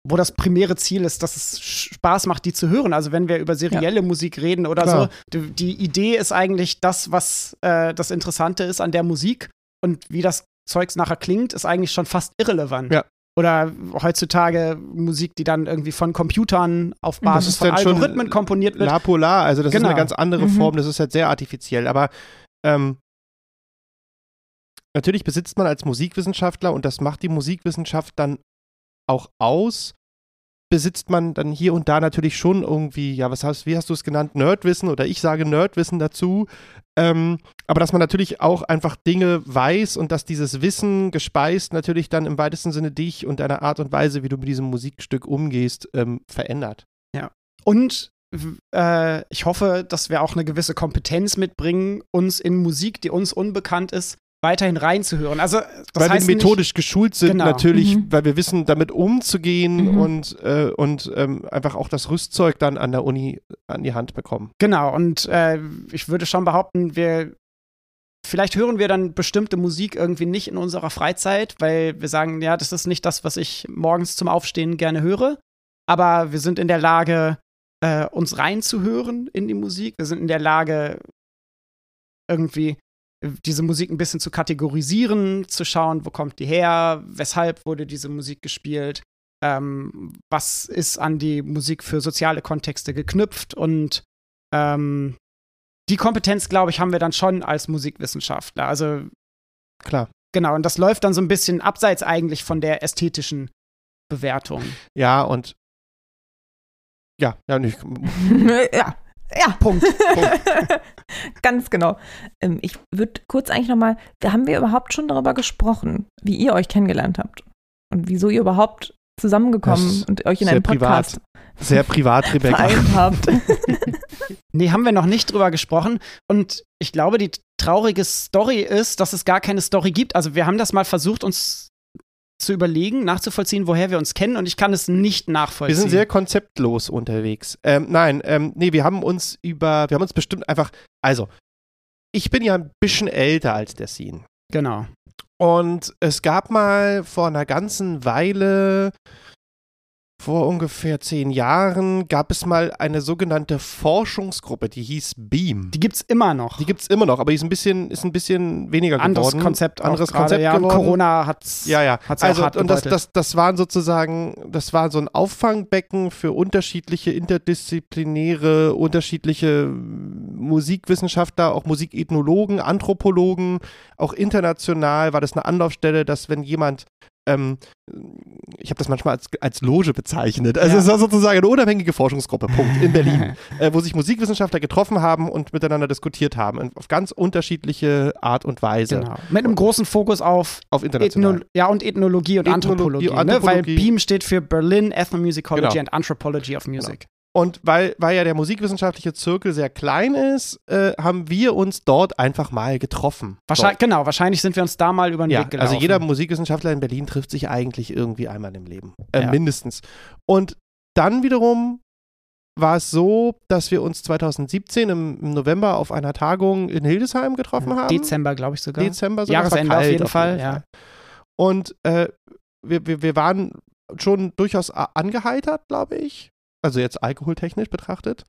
wo das primäre Ziel ist, dass es Spaß macht, die zu hören. Also wenn wir über serielle Musik reden oder Klar. so, die, die Idee ist eigentlich das, was äh, das Interessante ist an der Musik und wie das Zeugs nachher klingt, ist eigentlich schon fast irrelevant. Ja. Oder heutzutage Musik, die dann irgendwie von Computern auf Basis von Algorithmen komponiert wird. La Polar, also das Genau. ist eine ganz andere Mhm. Form, das ist halt sehr artifiziell, aber ähm, natürlich besitzt man als Musikwissenschaftler, und das macht die Musikwissenschaft dann auch aus, besitzt man dann hier und da natürlich schon irgendwie, ja, was hast, wie hast du es genannt, Nerdwissen oder ich sage Nerdwissen dazu, ähm, aber dass man natürlich auch einfach Dinge weiß und dass dieses Wissen gespeist natürlich dann im weitesten Sinne dich und deine Art und Weise, wie du mit diesem Musikstück umgehst, ähm, verändert. Und w- äh, ich hoffe, dass wir auch eine gewisse Kompetenz mitbringen, uns in Musik, die uns unbekannt ist, weiterhin reinzuhören. Also, das weil heißt wir methodisch geschult sind, Genau. natürlich, Mhm. weil wir wissen, damit umzugehen Mhm. und, äh, und ähm, einfach auch das Rüstzeug dann an der Uni an die Hand bekommen. Nicht, genau, und äh, ich würde schon behaupten, wir vielleicht hören wir dann bestimmte Musik irgendwie nicht in unserer Freizeit, weil wir sagen, ja, das ist nicht das, was ich morgens zum Aufstehen gerne höre. Aber wir sind in der Lage, äh, uns reinzuhören in die Musik. Wir sind in der Lage, irgendwie diese Musik ein bisschen zu kategorisieren, zu schauen, wo kommt die her, weshalb wurde diese Musik gespielt, ähm, was ist an die Musik für soziale Kontexte geknüpft und ähm, die Kompetenz, glaube ich, haben wir dann schon als Musikwissenschaftler. Also Klar. genau, und das läuft dann so ein bisschen abseits eigentlich von der ästhetischen Bewertung. Ja, und ja, ja, nicht. ja. Ja, Punkt. Ganz genau. Ähm, ich würde kurz eigentlich nochmal, haben wir überhaupt schon darüber gesprochen, wie ihr euch kennengelernt habt? Und wieso ihr überhaupt zusammengekommen und euch in einen Podcast Sehr privat, Rebecca. habt? Nee, haben wir noch nicht drüber gesprochen. Und ich glaube, die traurige Story ist, dass es gar keine Story gibt. Also wir haben das mal versucht, uns zu überlegen, nachzuvollziehen, woher wir uns kennen. Und ich kann es nicht nachvollziehen. Wir sind sehr konzeptlos unterwegs. Ähm, nein, ähm, nee, wir haben uns über, wir haben uns bestimmt einfach, also, ich bin ja ein bisschen älter als der Scene. genau. Und es gab mal vor einer ganzen Weile, vor ungefähr zehn Jahren, gab es mal eine sogenannte Forschungsgruppe, die hieß BEAM. Die gibt's immer noch. Die gibt es immer noch, aber die ist ein bisschen, ist ein bisschen weniger Anderes geworden. Konzept. Anderes gerade, Konzept ja, und geworden. Corona hat's. Ja, ja. Hat's auch also, und das, das, das waren sozusagen, das war so ein Auffangbecken für unterschiedliche interdisziplinäre, unterschiedliche Musikwissenschaftler, auch Musikethnologen, Anthropologen, auch international war das eine Anlaufstelle, dass wenn jemand ähm, ich habe das manchmal als, als Loge bezeichnet. Also Ja. es war sozusagen eine unabhängige Forschungsgruppe, Punkt, in Berlin, äh, wo sich Musikwissenschaftler getroffen haben und miteinander diskutiert haben, und auf ganz unterschiedliche Art und Weise. Genau. Mit einem großen Fokus auf Auf international. Ethno ja, und Ethnologie und Ethnologie Anthropologie. und Ne? Weil Anthropologie. BEAM steht für Berlin Ethnomusicology Genau. and Anthropology of Music. Und weil, weil ja der musikwissenschaftliche Zirkel sehr klein ist, äh, haben wir uns dort einfach mal getroffen. Wahrscheinlich, genau, wahrscheinlich sind wir uns da mal über den Ja, Weg gelaufen. also jeder Musikwissenschaftler in Berlin trifft sich eigentlich irgendwie einmal im Leben. Äh, Ja. Mindestens. Und dann wiederum war es so, dass wir uns 2017 im, im November auf einer Tagung in Hildesheim getroffen haben. Dezember, glaube ich sogar. Dezember sogar. Jahresende auf jeden Fall, ja. Und äh, wir, wir, wir waren schon durchaus angeheitert, glaube ich. Also jetzt alkoholtechnisch betrachtet.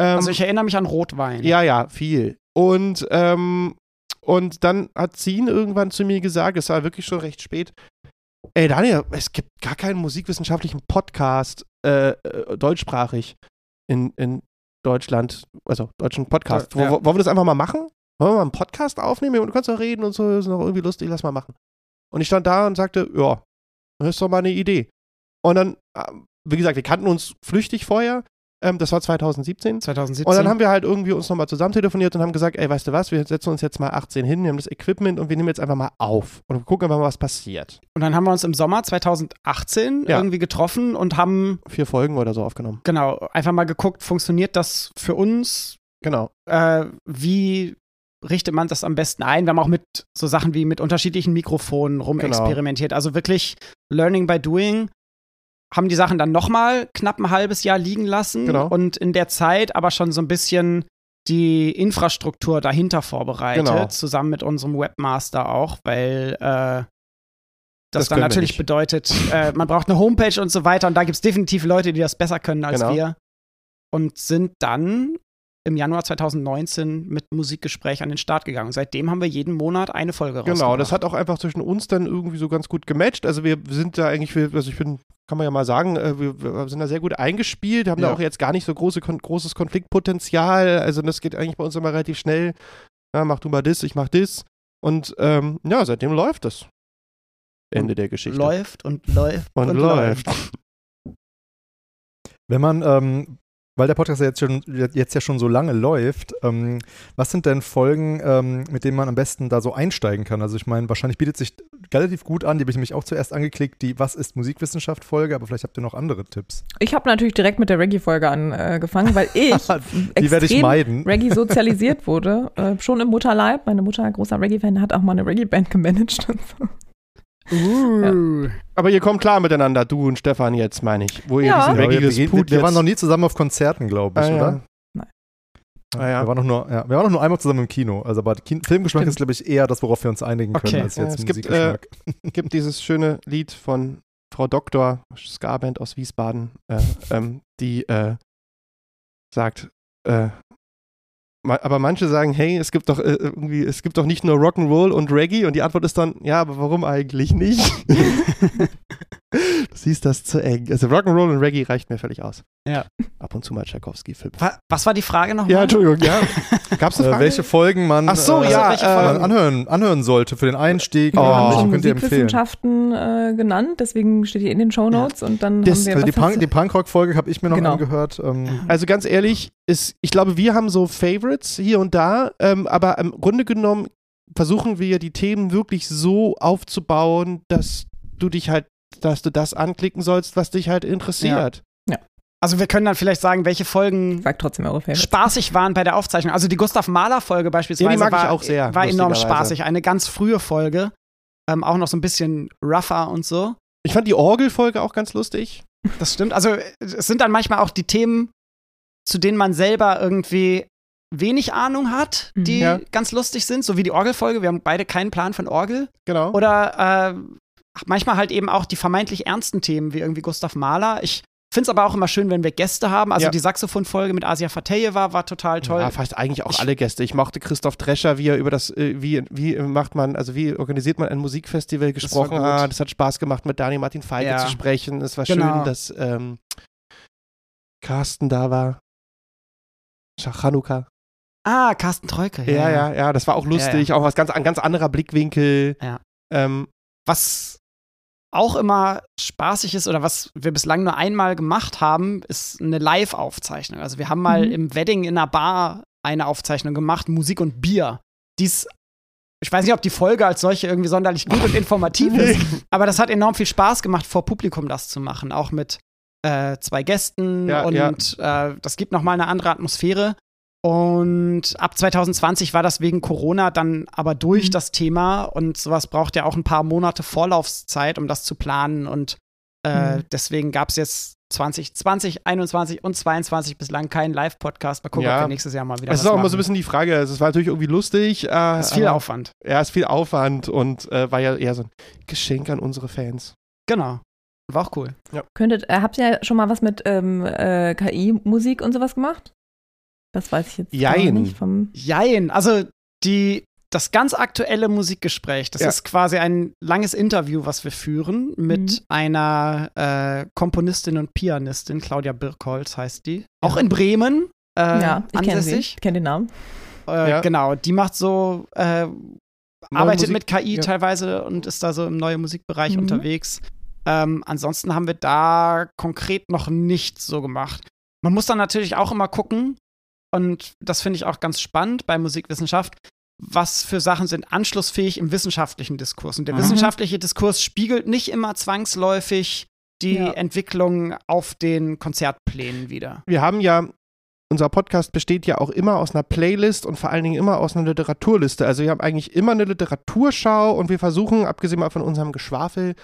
Ähm, Also ich erinnere mich an Rotwein. ja, ja, viel. Und, ähm, und dann hat Zin irgendwann zu mir gesagt, es war wirklich schon recht spät, ey Daniel, es gibt gar keinen musikwissenschaftlichen Podcast, äh, äh, deutschsprachig in, in Deutschland, also deutschen Podcast. Ja. Wo, wollen wir das einfach mal machen? Wollen wir mal einen Podcast aufnehmen? Du kannst doch reden und so, das ist noch irgendwie lustig, lass mal machen. Und ich stand da und sagte, ja, das ist doch mal eine Idee. Und dann ähm, wie gesagt, wir kannten uns flüchtig vorher. Ähm, das war 2017. 2017. Und dann haben wir halt irgendwie uns nochmal zusammen telefoniert und haben gesagt, ey, weißt du was, wir setzen uns jetzt mal 18 hin, wir haben das Equipment und wir nehmen jetzt einfach mal auf und gucken einfach mal, was passiert. und dann haben wir uns im Sommer 2018 Ja. irgendwie getroffen und haben, Vier Folgen oder so aufgenommen. genau, einfach mal geguckt, funktioniert das für uns? Genau. Äh, wie richtet man das am besten ein? Wir haben auch mit so Sachen wie mit unterschiedlichen Mikrofonen rumexperimentiert. Also wirklich Learning by Doing. Haben die Sachen dann nochmal knapp ein halbes Jahr liegen lassen Genau. und in der Zeit aber schon so ein bisschen die Infrastruktur dahinter vorbereitet, Genau. zusammen mit unserem Webmaster auch, weil äh, das, Das dann natürlich bedeutet, äh, man braucht eine Homepage und so weiter und da gibt es definitiv Leute, die das besser können als Genau. wir und sind dann im Januar 2019 mit Musikgespräch an den Start gegangen. Seitdem haben wir jeden Monat eine Folge rausgebracht. Genau, das hat auch einfach zwischen uns dann irgendwie so ganz gut gematcht. Also wir sind da eigentlich, also ich bin, kann man ja mal sagen, äh, wir, wir sind da sehr gut eingespielt, haben Ja. da auch jetzt gar nicht so große, kon großes Konfliktpotenzial. Also das geht eigentlich bei uns immer relativ schnell. Ja, mach du mal das, ich mach das. Und ähm, ja, seitdem läuft es. Ende der Geschichte. läuft und läuft Und läuft. Wenn man, ähm, weil der Podcast ja jetzt, schon, jetzt ja schon so lange läuft, ähm, was sind denn Folgen, ähm, mit denen man am besten da so einsteigen kann? Also ich meine, wahrscheinlich bietet sich relativ gut an, die habe ich nämlich auch zuerst angeklickt, die Was ist Musikwissenschaft Folge, aber vielleicht habt ihr noch andere Tipps. Ich habe natürlich direkt mit der Reggae-Folge angefangen, weil ich die werde ich meiden. Reggae sozialisiert wurde, äh, schon im Mutterleib. Meine Mutter, großer Reggae-Fan, hat auch mal eine Reggae-Band gemanagt. Und so. Uh. Aber ihr kommt klar miteinander, du und Stefan jetzt, meine ich. Wo ihr Ja. diesen Ja, wir, wir, Put wir waren noch nie zusammen auf Konzerten, glaube ich, Ah, ja. oder? Nein. Ah, ja. Wir waren noch nur, ja, wir waren noch nur einmal zusammen im Kino. Also, aber Kin Filmgeschmack Stimmt. ist, glaube ich, eher das, worauf wir uns einigen können, Okay. als Ja, jetzt es gibt, Musikgeschmack. gibt dieses schöne Lied von Frau Doktor, Skarband aus Wiesbaden, äh, ähm, die äh, sagt, äh, aber manche sagen, hey, es gibt doch äh, irgendwie, es gibt doch nicht nur Rock'n'Roll und Reggae und die Antwort ist dann, ja, aber warum eigentlich nicht? du siehst das zu eng. Also Rock'n'Roll und Reggae reicht mir völlig aus. Ja. Ab und zu mal Tchaikovsky-Film. Wa- Was war die Frage nochmal? Ja, Entschuldigung, ja. Gab's eine Äh, Frage? welche Folgen man, Ach so, äh, ja, welche äh, man anhören, anhören sollte für den Einstieg. Wir Oh. haben schon könnt ihr empfehlen. Musikwissenschaften äh, genannt, deswegen steht die in den Shownotes und dann Das- haben wir Also die, Punk, die Punkrock-Folge habe ich mir noch Genau. angehört. Ähm, Also ganz ehrlich, ist, ich glaube, wir haben so Favorites hier und da, ähm, aber im Grunde genommen versuchen wir die Themen wirklich so aufzubauen, dass du dich halt, dass du das anklicken sollst, was dich halt interessiert. Also wir können dann vielleicht sagen, welche Folgen Sag trotzdem eure spaßig waren bei der Aufzeichnung. Also die Gustav Mahler Folge beispielsweise Ja, die mag ich war, auch sehr, war enorm spaßig. Eine ganz frühe Folge. Ähm, auch noch so ein bisschen rougher und so. Ich fand die Orgelfolge auch ganz lustig. Das stimmt. Also äh, es sind dann manchmal auch die Themen, zu denen man selber irgendwie wenig Ahnung hat, Mhm. die Ja. ganz lustig sind, so wie die Orgelfolge. Wir haben beide keinen Plan von Orgel. Genau. Oder äh, manchmal halt eben auch die vermeintlich ernsten Themen, wie irgendwie Gustav Mahler. Ich finde es aber auch immer schön, wenn wir Gäste haben. Also Ja. die Saxophonfolge mit Asia Fateyeva war total toll. Ja, fast eigentlich auch Ich- alle Gäste. Ich mochte Christoph Drescher, wie er über das, äh, wie, wie macht man, also wie organisiert man ein Musikfestival gesprochen hat. Es hat Spaß gemacht, mit Daniel Martin Feige Ja. zu sprechen. Es war Genau. schön, dass ähm, Carsten da war. Chanukka. ah, Carsten Treuke. Ja, ja, ja, das war auch lustig. Auch was ganz, ein ganz anderer Blickwinkel. Ja. Ähm, Was auch immer spaßig ist oder was wir bislang nur einmal gemacht haben, ist eine Live-Aufzeichnung. Also wir haben mal Mhm. im Wedding in einer Bar eine Aufzeichnung gemacht, Musik und Bier. Dies, ich weiß nicht, ob die Folge als solche irgendwie sonderlich gut und informativ ist, aber das hat enorm viel Spaß gemacht, vor Publikum das zu machen, auch mit äh, zwei Gästen Ja, und Äh, das gibt nochmal eine andere Atmosphäre. Und ab 2020 war das wegen Corona dann aber durch Mhm. das Thema und sowas braucht ja auch ein paar Monate Vorlaufzeit, um das zu planen. Und äh, Mhm. deswegen gab es jetzt 2020, 21 und 22 bislang keinen Live-Podcast. Mal gucken, Ja. ob wir nächstes Jahr mal wieder es was ist auch immer so ein bisschen die Frage. Es war natürlich irgendwie lustig. Äh, das ist viel aber- Aufwand. Ja, ist viel Aufwand und äh, war ja eher so ein Geschenk an unsere Fans. Genau. War auch cool. Könntet, äh, habt ihr schon mal was mit ähm, äh, KI-Musik und sowas gemacht? Das weiß ich jetzt gar Jein. nicht vom. Jein. Also die, das ganz aktuelle Musikgespräch, das Ja. ist quasi ein langes Interview, was wir führen mit Mhm. einer äh, Komponistin und Pianistin, Claudia Birkholz heißt die. Auch in Bremen. Äh, ja, ich kenne sie. ansässig. Ich kenne den Namen. Äh, Ja. Genau, die macht so, äh, arbeitet Musik- mit KI ja. teilweise und ist da so im neuen Musikbereich Mhm. unterwegs. Ähm, ansonsten haben wir da konkret noch nicht so gemacht. Man muss dann natürlich auch immer gucken, und das finde ich auch ganz spannend bei Musikwissenschaft, was für Sachen sind anschlussfähig im wissenschaftlichen Diskurs. Und der Mhm. wissenschaftliche Diskurs spiegelt nicht immer zwangsläufig die Ja. Entwicklung auf den Konzertplänen wieder. Wir haben ja, unser Podcast besteht ja auch immer aus einer Playlist und vor allen Dingen immer aus einer Literaturliste. Also wir haben eigentlich immer eine Literaturschau und wir versuchen, abgesehen mal von unserem Geschwafel,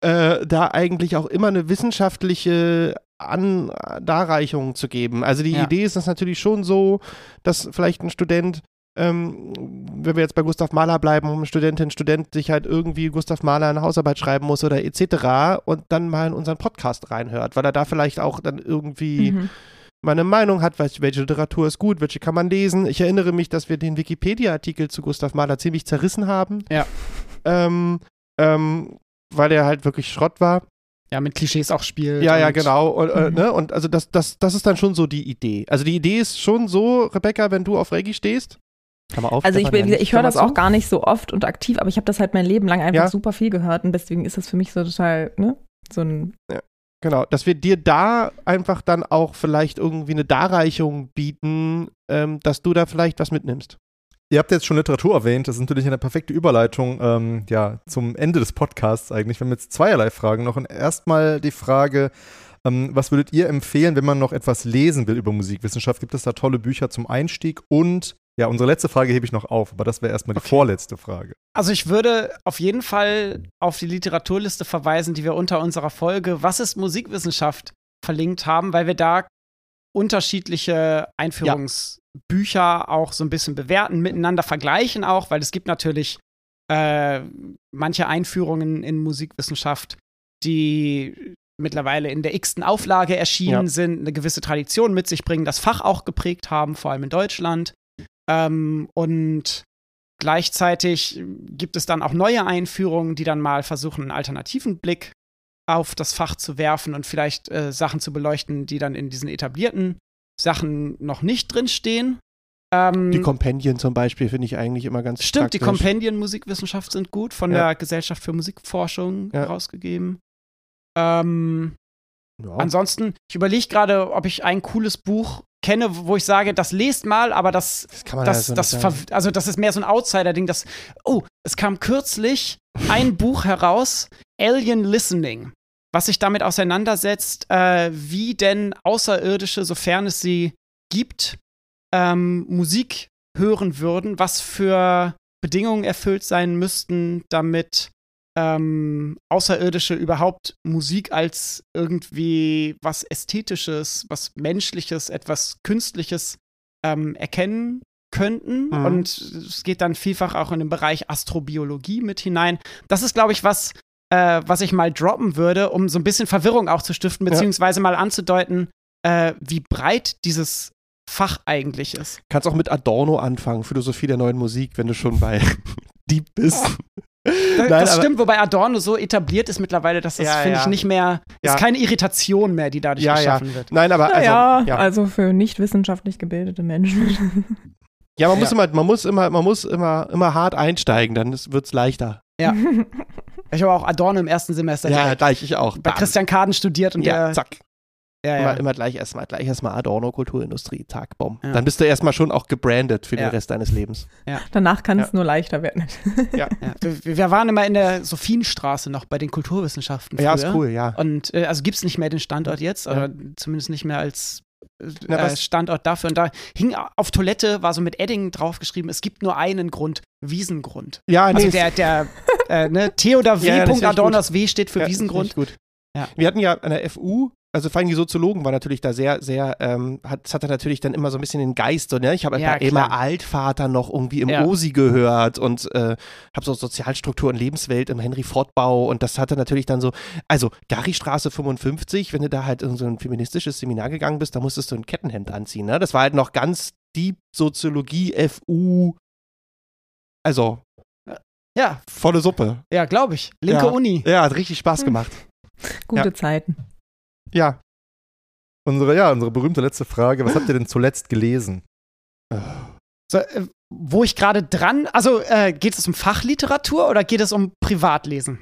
äh, da eigentlich auch immer eine wissenschaftliche An Darreichung zu geben. Also die Ja. Idee ist das natürlich schon so, dass vielleicht ein Student ähm, wenn wir jetzt bei Gustav Mahler bleiben, eine Studentin, Student sich halt irgendwie Gustav Mahler eine Hausarbeit schreiben muss oder etc. und dann mal in unseren Podcast reinhört, weil er da vielleicht auch dann irgendwie Mhm. mal eine Meinung hat, welche, welche Literatur ist gut, welche kann man lesen. Ich erinnere mich, dass wir den Wikipedia-Artikel zu Gustav Mahler ziemlich zerrissen haben. Ja. Ähm, ähm, weil er halt wirklich Schrott war. Ja, mit Klischees auch spielt. Ja, ja, genau. Und, äh, Mhm. ne? und also das, das, das ist dann schon so die Idee. Also die Idee ist schon so, Rebecca, wenn du auf Reggae stehst. Auf, Also ich, ja ich, ich höre das auch gar nicht so oft und aktiv, aber ich habe das halt mein Leben lang einfach Ja. super viel gehört und deswegen ist das für mich so total, ne, so ein, Genau, dass wir dir da einfach dann auch vielleicht irgendwie eine Darreichung bieten, ähm, dass du da vielleicht was mitnimmst. Ihr habt jetzt schon Literatur erwähnt, das ist natürlich eine perfekte Überleitung ähm, ja, zum Ende des Podcasts eigentlich. Wir haben jetzt zweierlei Fragen noch. Und erstmal die Frage, ähm, was würdet ihr empfehlen, wenn man noch etwas lesen will über Musikwissenschaft? Gibt es da tolle Bücher zum Einstieg? Und ja, unsere letzte Frage hebe ich noch auf, aber das wäre erstmal die Okay. vorletzte Frage. Also ich würde auf jeden Fall auf die Literaturliste verweisen, die wir unter unserer Folge Was ist Musikwissenschaft verlinkt haben, weil wir da unterschiedliche Einführungsbücher auch so ein bisschen bewerten, miteinander vergleichen auch, weil es gibt natürlich äh, manche Einführungen in Musikwissenschaft, die mittlerweile in der x-ten Auflage erschienen Ja. sind, eine gewisse Tradition mit sich bringen, das Fach auch geprägt haben, vor allem in Deutschland. Ähm, und Gleichzeitig gibt es dann auch neue Einführungen, die dann mal versuchen, einen alternativen Blick auf das Fach zu werfen und vielleicht äh, Sachen zu beleuchten, die dann in diesen etablierten Sachen noch nicht drinstehen. Ähm, Die Companion zum Beispiel finde ich eigentlich immer ganz Stimmt, die praktisch. Companion Musikwissenschaft sind gut, von Ja. der Gesellschaft für Musikforschung Ja. rausgegeben. Ähm, Ja. Ansonsten, ich überlege gerade, ob ich ein cooles Buch kenne, wo ich sage, das lest mal, aber das Das kann man das, ja so das, also das ist mehr so ein Outsider-Ding. Das, oh, es kam kürzlich ein Buch heraus, Alien Listening, was sich damit auseinandersetzt, äh, wie denn Außerirdische, sofern es sie gibt, ähm, Musik hören würden, was für Bedingungen erfüllt sein müssten, damit ähm, Außerirdische überhaupt Musik als irgendwie was Ästhetisches, was Menschliches, etwas Künstliches ähm, erkennen könnten. Mhm. Und es geht dann vielfach auch in den Bereich Astrobiologie mit hinein. Das ist, glaube ich, was, äh, was ich mal droppen würde, um so ein bisschen Verwirrung auch zu stiften, Ja. beziehungsweise mal anzudeuten, äh, wie breit dieses Fach eigentlich ist. Kannst auch mit Adorno anfangen, Philosophie der neuen Musik, wenn du schon bei Deep bist. Das, Nein, das aber- stimmt, wobei Adorno so etabliert ist mittlerweile, dass das, Ja, finde ich, ja. nicht mehr, Ja. ist keine Irritation mehr, die dadurch Ja, ja. geschaffen wird. Nein, aber also, Naja, ja. also für nicht wissenschaftlich gebildete Menschen. ja, man muss Ja. immer, man muss immer, man muss immer, immer hart einsteigen, dann wird es leichter. Ja. Ich habe auch Adorno im ersten Semester Ja, direkt gleich ich auch. bei Bam. Christian Kaden studiert und ja, der, zack. ja, ja. Immer, immer gleich erstmal, gleich erstmal Adorno Kulturindustrie, zack, bumm. Ja. Dann bist du erstmal schon auch gebrandet für Ja. den Rest deines Lebens. Danach kann Ja. es nur leichter werden. Ja. Wir, wir waren immer in der Sophienstraße noch bei den Kulturwissenschaften. Ja, früher. ist cool, ja. Und äh, also gibt es nicht mehr den Standort jetzt, Ja. oder zumindest nicht mehr als Na, äh, Standort dafür. Und da hing auf Toilette, war so mit Edding draufgeschrieben, es gibt nur einen Grund, Wiesengrund. Ja, nee, Also der, der äh, ne, T oder W. Ja, ja, das Punkt finde ich Adorno, gut. das W steht für ja, Wiesengrund. Gut. Ja. Wir hatten ja an der FU, also vor allem die Soziologen waren natürlich da sehr, sehr, ähm, hat, das hatte natürlich dann immer so ein bisschen den Geist, so, ne? Ich habe Ja, klar. Altvater noch irgendwie im Ja. OSI gehört und äh, habe so Sozialstruktur und Lebenswelt im Henry Fortbau und das hatte natürlich dann so, also Gary-Straße 55, wenn du da halt in so ein feministisches Seminar gegangen bist, da musstest du ein Kettenhemd anziehen, ne? Das war halt noch ganz Deep Soziologie, FU, also Ja, volle Suppe. ja, glaube ich. Linke Ja. Uni. Ja, hat richtig Spaß Hm. gemacht. Gute Ja. Zeiten. Ja. Unsere, ja, unsere berühmte letzte Frage, was habt ihr denn zuletzt gelesen? So, äh, wo ich gerade dran, also äh, geht es um Fachliteratur oder geht es um Privatlesen?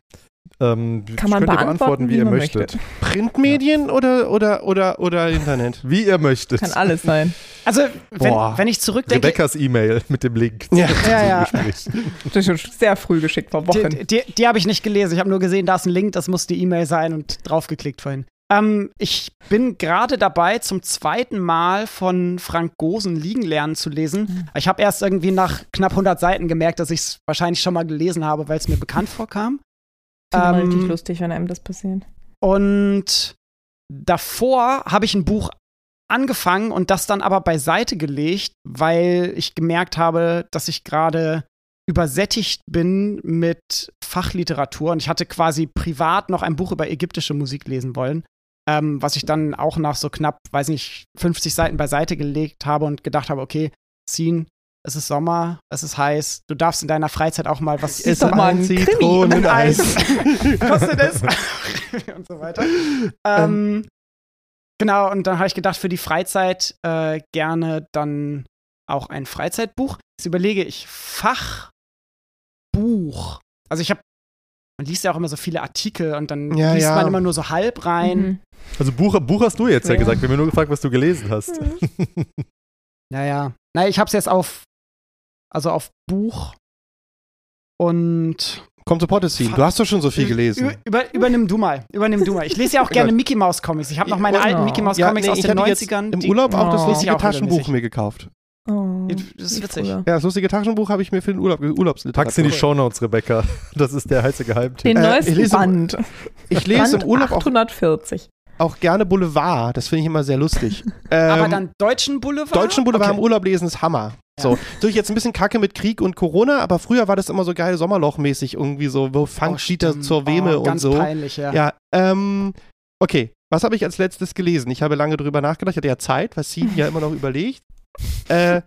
Ähm, Kann man könnt ihr beantworten, wie, wie ihr möchtet. möchte. Printmedien oder, oder, oder, oder Internet? Wie ihr möchtet. Kann alles sein. Also, wenn, wenn ich zurückdenke, Rebecca's E-Mail mit dem Link. Ja. Ja, ja. Das ist schon sehr früh geschickt vor Wochen. die, die, die habe ich nicht gelesen. Ich habe nur gesehen, da ist ein Link, das muss die E-Mail sein und draufgeklickt vorhin. Ähm, ich bin gerade dabei, zum zweiten Mal von Frank Gosen liegen lernen zu lesen. Ich habe erst irgendwie nach knapp 100 Seiten gemerkt, dass ich es wahrscheinlich schon mal gelesen habe, weil es mir bekannt vorkam. Das ist ähm, richtig lustig, wenn einem das passiert. Und davor habe ich ein Buch angefangen und das dann aber beiseite gelegt, weil ich gemerkt habe, dass ich gerade übersättigt bin mit Fachliteratur und ich hatte quasi privat noch ein Buch über ägyptische Musik lesen wollen, ähm, was ich dann auch nach so knapp, weiß nicht, 50 Seiten beiseite gelegt habe und gedacht habe, okay, Scene, es ist Sommer, es ist heiß, du darfst in deiner Freizeit auch mal was Ist doch mal ein. Zitroneneis. kostet es und so weiter. Ähm, genau, und dann habe ich gedacht, für die Freizeit äh, gerne dann auch ein Freizeitbuch. Jetzt überlege ich, Fachbuch. Also ich habe, man liest ja auch immer so viele Artikel und dann Ja, liest ja. man immer nur so halb rein. Mhm. Also Buch, Buch hast du jetzt ja, Ja. gesagt. Wir haben nur gefragt, was du gelesen hast. Naja, naja, ich habe es jetzt auf, also auf Buch und Komm zu Pottescene. Du hast doch schon so viel gelesen. Über, über, übernimm du mal, übernimm du mal. Ich lese ja auch gerne Mickey Mouse Comics. Ich habe noch meine Oh. alten Mickey Mouse Comics aus ich den hatte jetzt 90ern. im Urlaub auch das Oh. lustige Auch Taschenbuch mir gekauft. Oh, Das ist witzig. Ja, das lustige Taschenbuch habe ich mir für den Urlaub, Urlaubsliteratur. Pack's in die Shownotes, Rebecca. Das ist der heiße Geheimtipp. Den Äh, ich neuesten lese- Band. Ich lese Band im Urlaub auch, 840. auch gerne Boulevard. Das finde ich immer sehr lustig. Aber Ähm, dann deutschen Boulevard? Deutschen Boulevard Okay. im Urlaub lesen ist Hammer. So, durch jetzt ein bisschen Kacke mit Krieg und Corona, aber früher war das immer so geil Sommerlochmäßig irgendwie so, wo Funk Oh, zur Weme oh, und so. peinlich, ja. Ja, ähm, okay. Was habe ich als letztes gelesen? Ich habe lange drüber nachgedacht, ich hatte ja Zeit, was sie ja immer noch überlegt. Äh,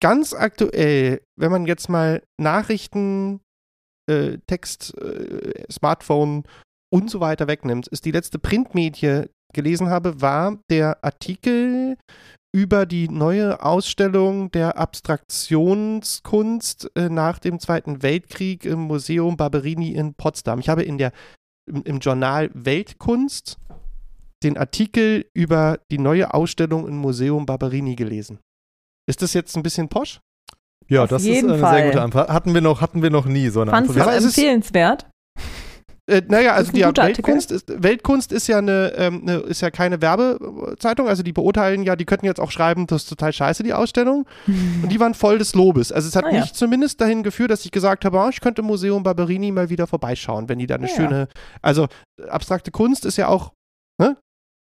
ganz aktuell, wenn man jetzt mal Nachrichten, äh, Text, äh, Smartphone und so weiter wegnimmt, ist die letzte Printmedie gelesen habe, war der Artikel über die neue Ausstellung der Abstraktionskunst äh, nach dem Zweiten Weltkrieg im Museum Barberini in Potsdam. Ich habe in der, im, im Journal Weltkunst den Artikel über die neue Ausstellung im Museum Barberini gelesen. Ist das jetzt ein bisschen posch? Ja, Auf das ist eine Fall. sehr gute Antwort. Hatten wir noch, hatten wir noch nie so eine Fandst du Antwort. es Aber es ist- empfehlenswert? Äh, naja, also die. Weltkunst ist, Weltkunst ist ja eine, ähm, eine, ist ja keine Werbezeitung, also die beurteilen ja, die könnten jetzt auch schreiben, das ist total scheiße, die Ausstellung. Und die waren voll des Lobes. Also es hat Ah, ja. mich zumindest dahin geführt, dass ich gesagt habe, oh, ich könnte im Museum Barberini mal wieder vorbeischauen, wenn die da eine Ja. schöne, also abstrakte Kunst ist ja auch, ne?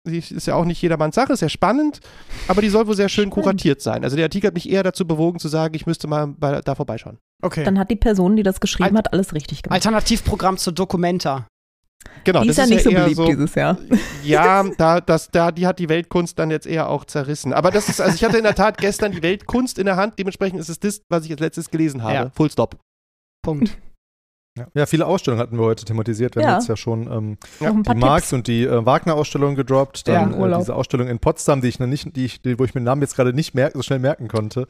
Die ist ja auch nicht jedermanns Sache, ist ja spannend, aber die soll wohl sehr schön Spannend. kuratiert sein. Also der Artikel hat mich eher dazu bewogen zu sagen, ich müsste mal bei, da vorbeischauen. Okay. Dann hat die Person, die das geschrieben Alt- hat, alles richtig gemacht. Alternativprogramm zu Documenta. Genau, die das ist ja nicht so eher beliebt dieses Jahr. Ja, da, das, da, die hat die Weltkunst dann jetzt eher auch zerrissen. Aber das ist, also ich hatte in der Tat gestern die Weltkunst in der Hand, dementsprechend ist es das, was ich als letztes gelesen habe. Ja. Full stop. Punkt. Ja. ja, viele Ausstellungen hatten wir heute thematisiert. Wir haben Ja. jetzt ja schon ähm, ein die Marx Tipps. und die äh, Wagner-Ausstellung gedroppt. Dann Ja, äh, diese Ausstellung in Potsdam, die ich noch nicht, die ich, die, wo ich mir den Namen jetzt gerade nicht merk, so schnell merken konnte.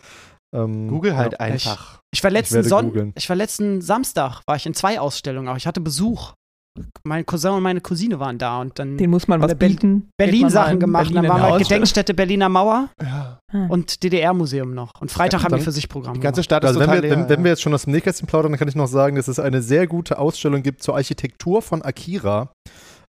Ähm, Google halt ja. einfach. Ich war letzten werde Son ich war letzten Samstag, war ich in zwei Ausstellungen auch. Ich hatte Besuch. Mein Cousin und meine Cousine waren da und dann Den muss man was bieten. Berlin-Sachen in gemacht. Berlin dann waren wir. Gedenkstätte Berliner Mauer Ja. Ah. und DDR-Museum noch. Und Freitag Ja, haben die dann- für sich Programm Die ganze gemacht. Stadt Also ist wenn total wir, leer, wenn, wenn wir jetzt schon aus dem Nähkästchen plaudern, dann kann ich noch sagen, dass es eine sehr gute Ausstellung gibt zur Architektur von Akira.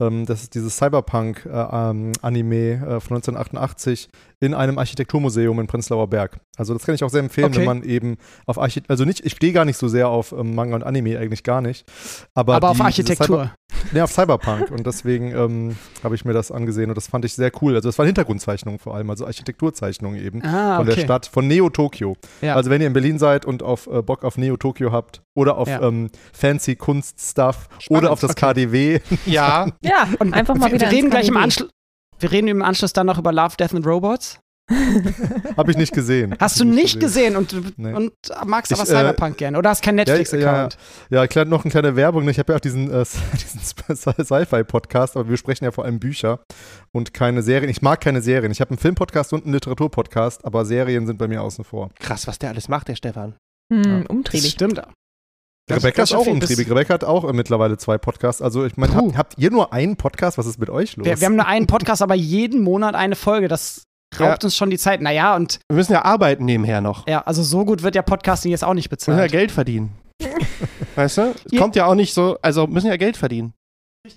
Ähm, das ist dieses Cyberpunk-Anime äh, von 1988 in einem Architekturmuseum in Prenzlauer Berg. Also das kann ich auch sehr empfehlen, Okay. wenn man eben auf Architektur, also nicht, ich stehe gar nicht so sehr auf ähm, Manga und Anime, eigentlich gar nicht. Aber, Aber auf die- diese Architektur. Cyber, nee, auf Cyberpunk und deswegen ähm, habe ich mir das angesehen und das fand ich sehr cool. Also das waren Hintergrundzeichnungen vor allem, also Architekturzeichnungen eben Ah, von okay. der Stadt, von Neo Tokyo. Ja. Also wenn ihr in Berlin seid und auf äh, Bock auf Neo Tokyo habt oder auf Ja. ähm, fancy Kunststuff oder auf das okay. KDW, Ja, Ja, Und einfach mal wieder wir reden gleich im. Anschluss. Wir reden im Anschluss dann noch über Love, Death and Robots. habe ich nicht gesehen. Hast du ich nicht gesehen und, Nee. und magst Ich, aber äh, Cyberpunk gerne oder hast keinen ja, Netflix-Account? Ja, klar, noch eine kleine Werbung. ne? Ich habe ja auch diesen, äh, diesen Sci-Fi-Podcast, aber wir sprechen ja vor allem Bücher und keine Serien. Ich mag keine Serien. Ich habe einen Film-Podcast und einen Literatur-Podcast, aber Serien sind bei mir außen vor. krass, was der alles macht, der Stefan. Hm, Ja. Das umtriebig. stimmt. Das- Rebecca ist auch umtriebig. Rebecca hat auch mittlerweile zwei Podcasts. Also ich meine, Puh. habt, ihr nur einen Podcast? Was ist mit euch los? Wir, wir haben nur einen Podcast, aber jeden Monat eine Folge. Das raubt uns schon die Zeit. Naja, und Wir müssen ja arbeiten nebenher noch. ja, also so gut wird ja Podcasting jetzt auch nicht Wir müssen ja bezahlt. Geld verdienen. weißt du? Es Ja. kommt ja auch nicht so, also müssen ja Geld verdienen.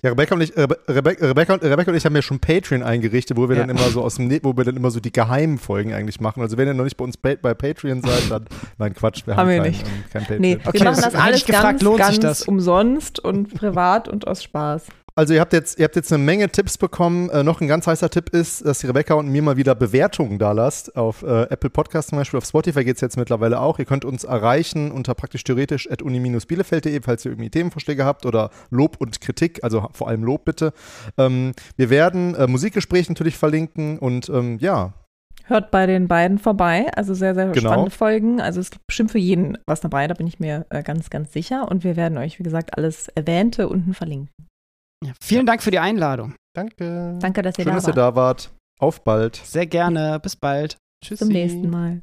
Ja, Rebecca und ich, Rebe Rebecca, Rebecca, und, Rebecca und ich haben ja schon Patreon eingerichtet, wo wir Ja. dann immer so aus dem, Ne- wo wir dann immer so die geheimen Folgen eigentlich machen. Also wenn ihr noch nicht bei uns bei Patreon seid, dann nein Quatsch, wir haben, Haben wir kein, nicht. ähm, kein Patreon. Nee, Okay, wir machen das alles gefragt, ganz, lohnt sich ganz das? umsonst und privat und aus Spaß. Also ihr habt jetzt, ihr habt jetzt eine Menge Tipps bekommen. Äh, noch ein ganz heißer Tipp ist, dass die Rebecca und mir mal wieder Bewertungen da lasst. Auf äh, Apple Podcast zum Beispiel, auf Spotify geht es jetzt mittlerweile auch. Ihr könnt uns erreichen unter praktisch theoretisch at uni-bielefeld.de, falls ihr irgendwie Themenvorschläge habt oder Lob und Kritik, also vor allem Lob bitte. Ähm, wir werden äh, Musikgespräche natürlich verlinken und ähm, ja, Hört bei den beiden vorbei. Also sehr, sehr Genau. spannende Folgen. Also es ist bestimmt für jeden was dabei, da bin ich mir äh, ganz, ganz sicher. Und wir werden euch, wie gesagt, alles Erwähnte unten verlinken. Ja, vielen Dank für die Einladung. Danke. Danke, dass ihr schön, da dass ihr wart. da wart. Auf bald. Sehr gerne. Bis bald. Tschüssi. Zum nächsten Mal.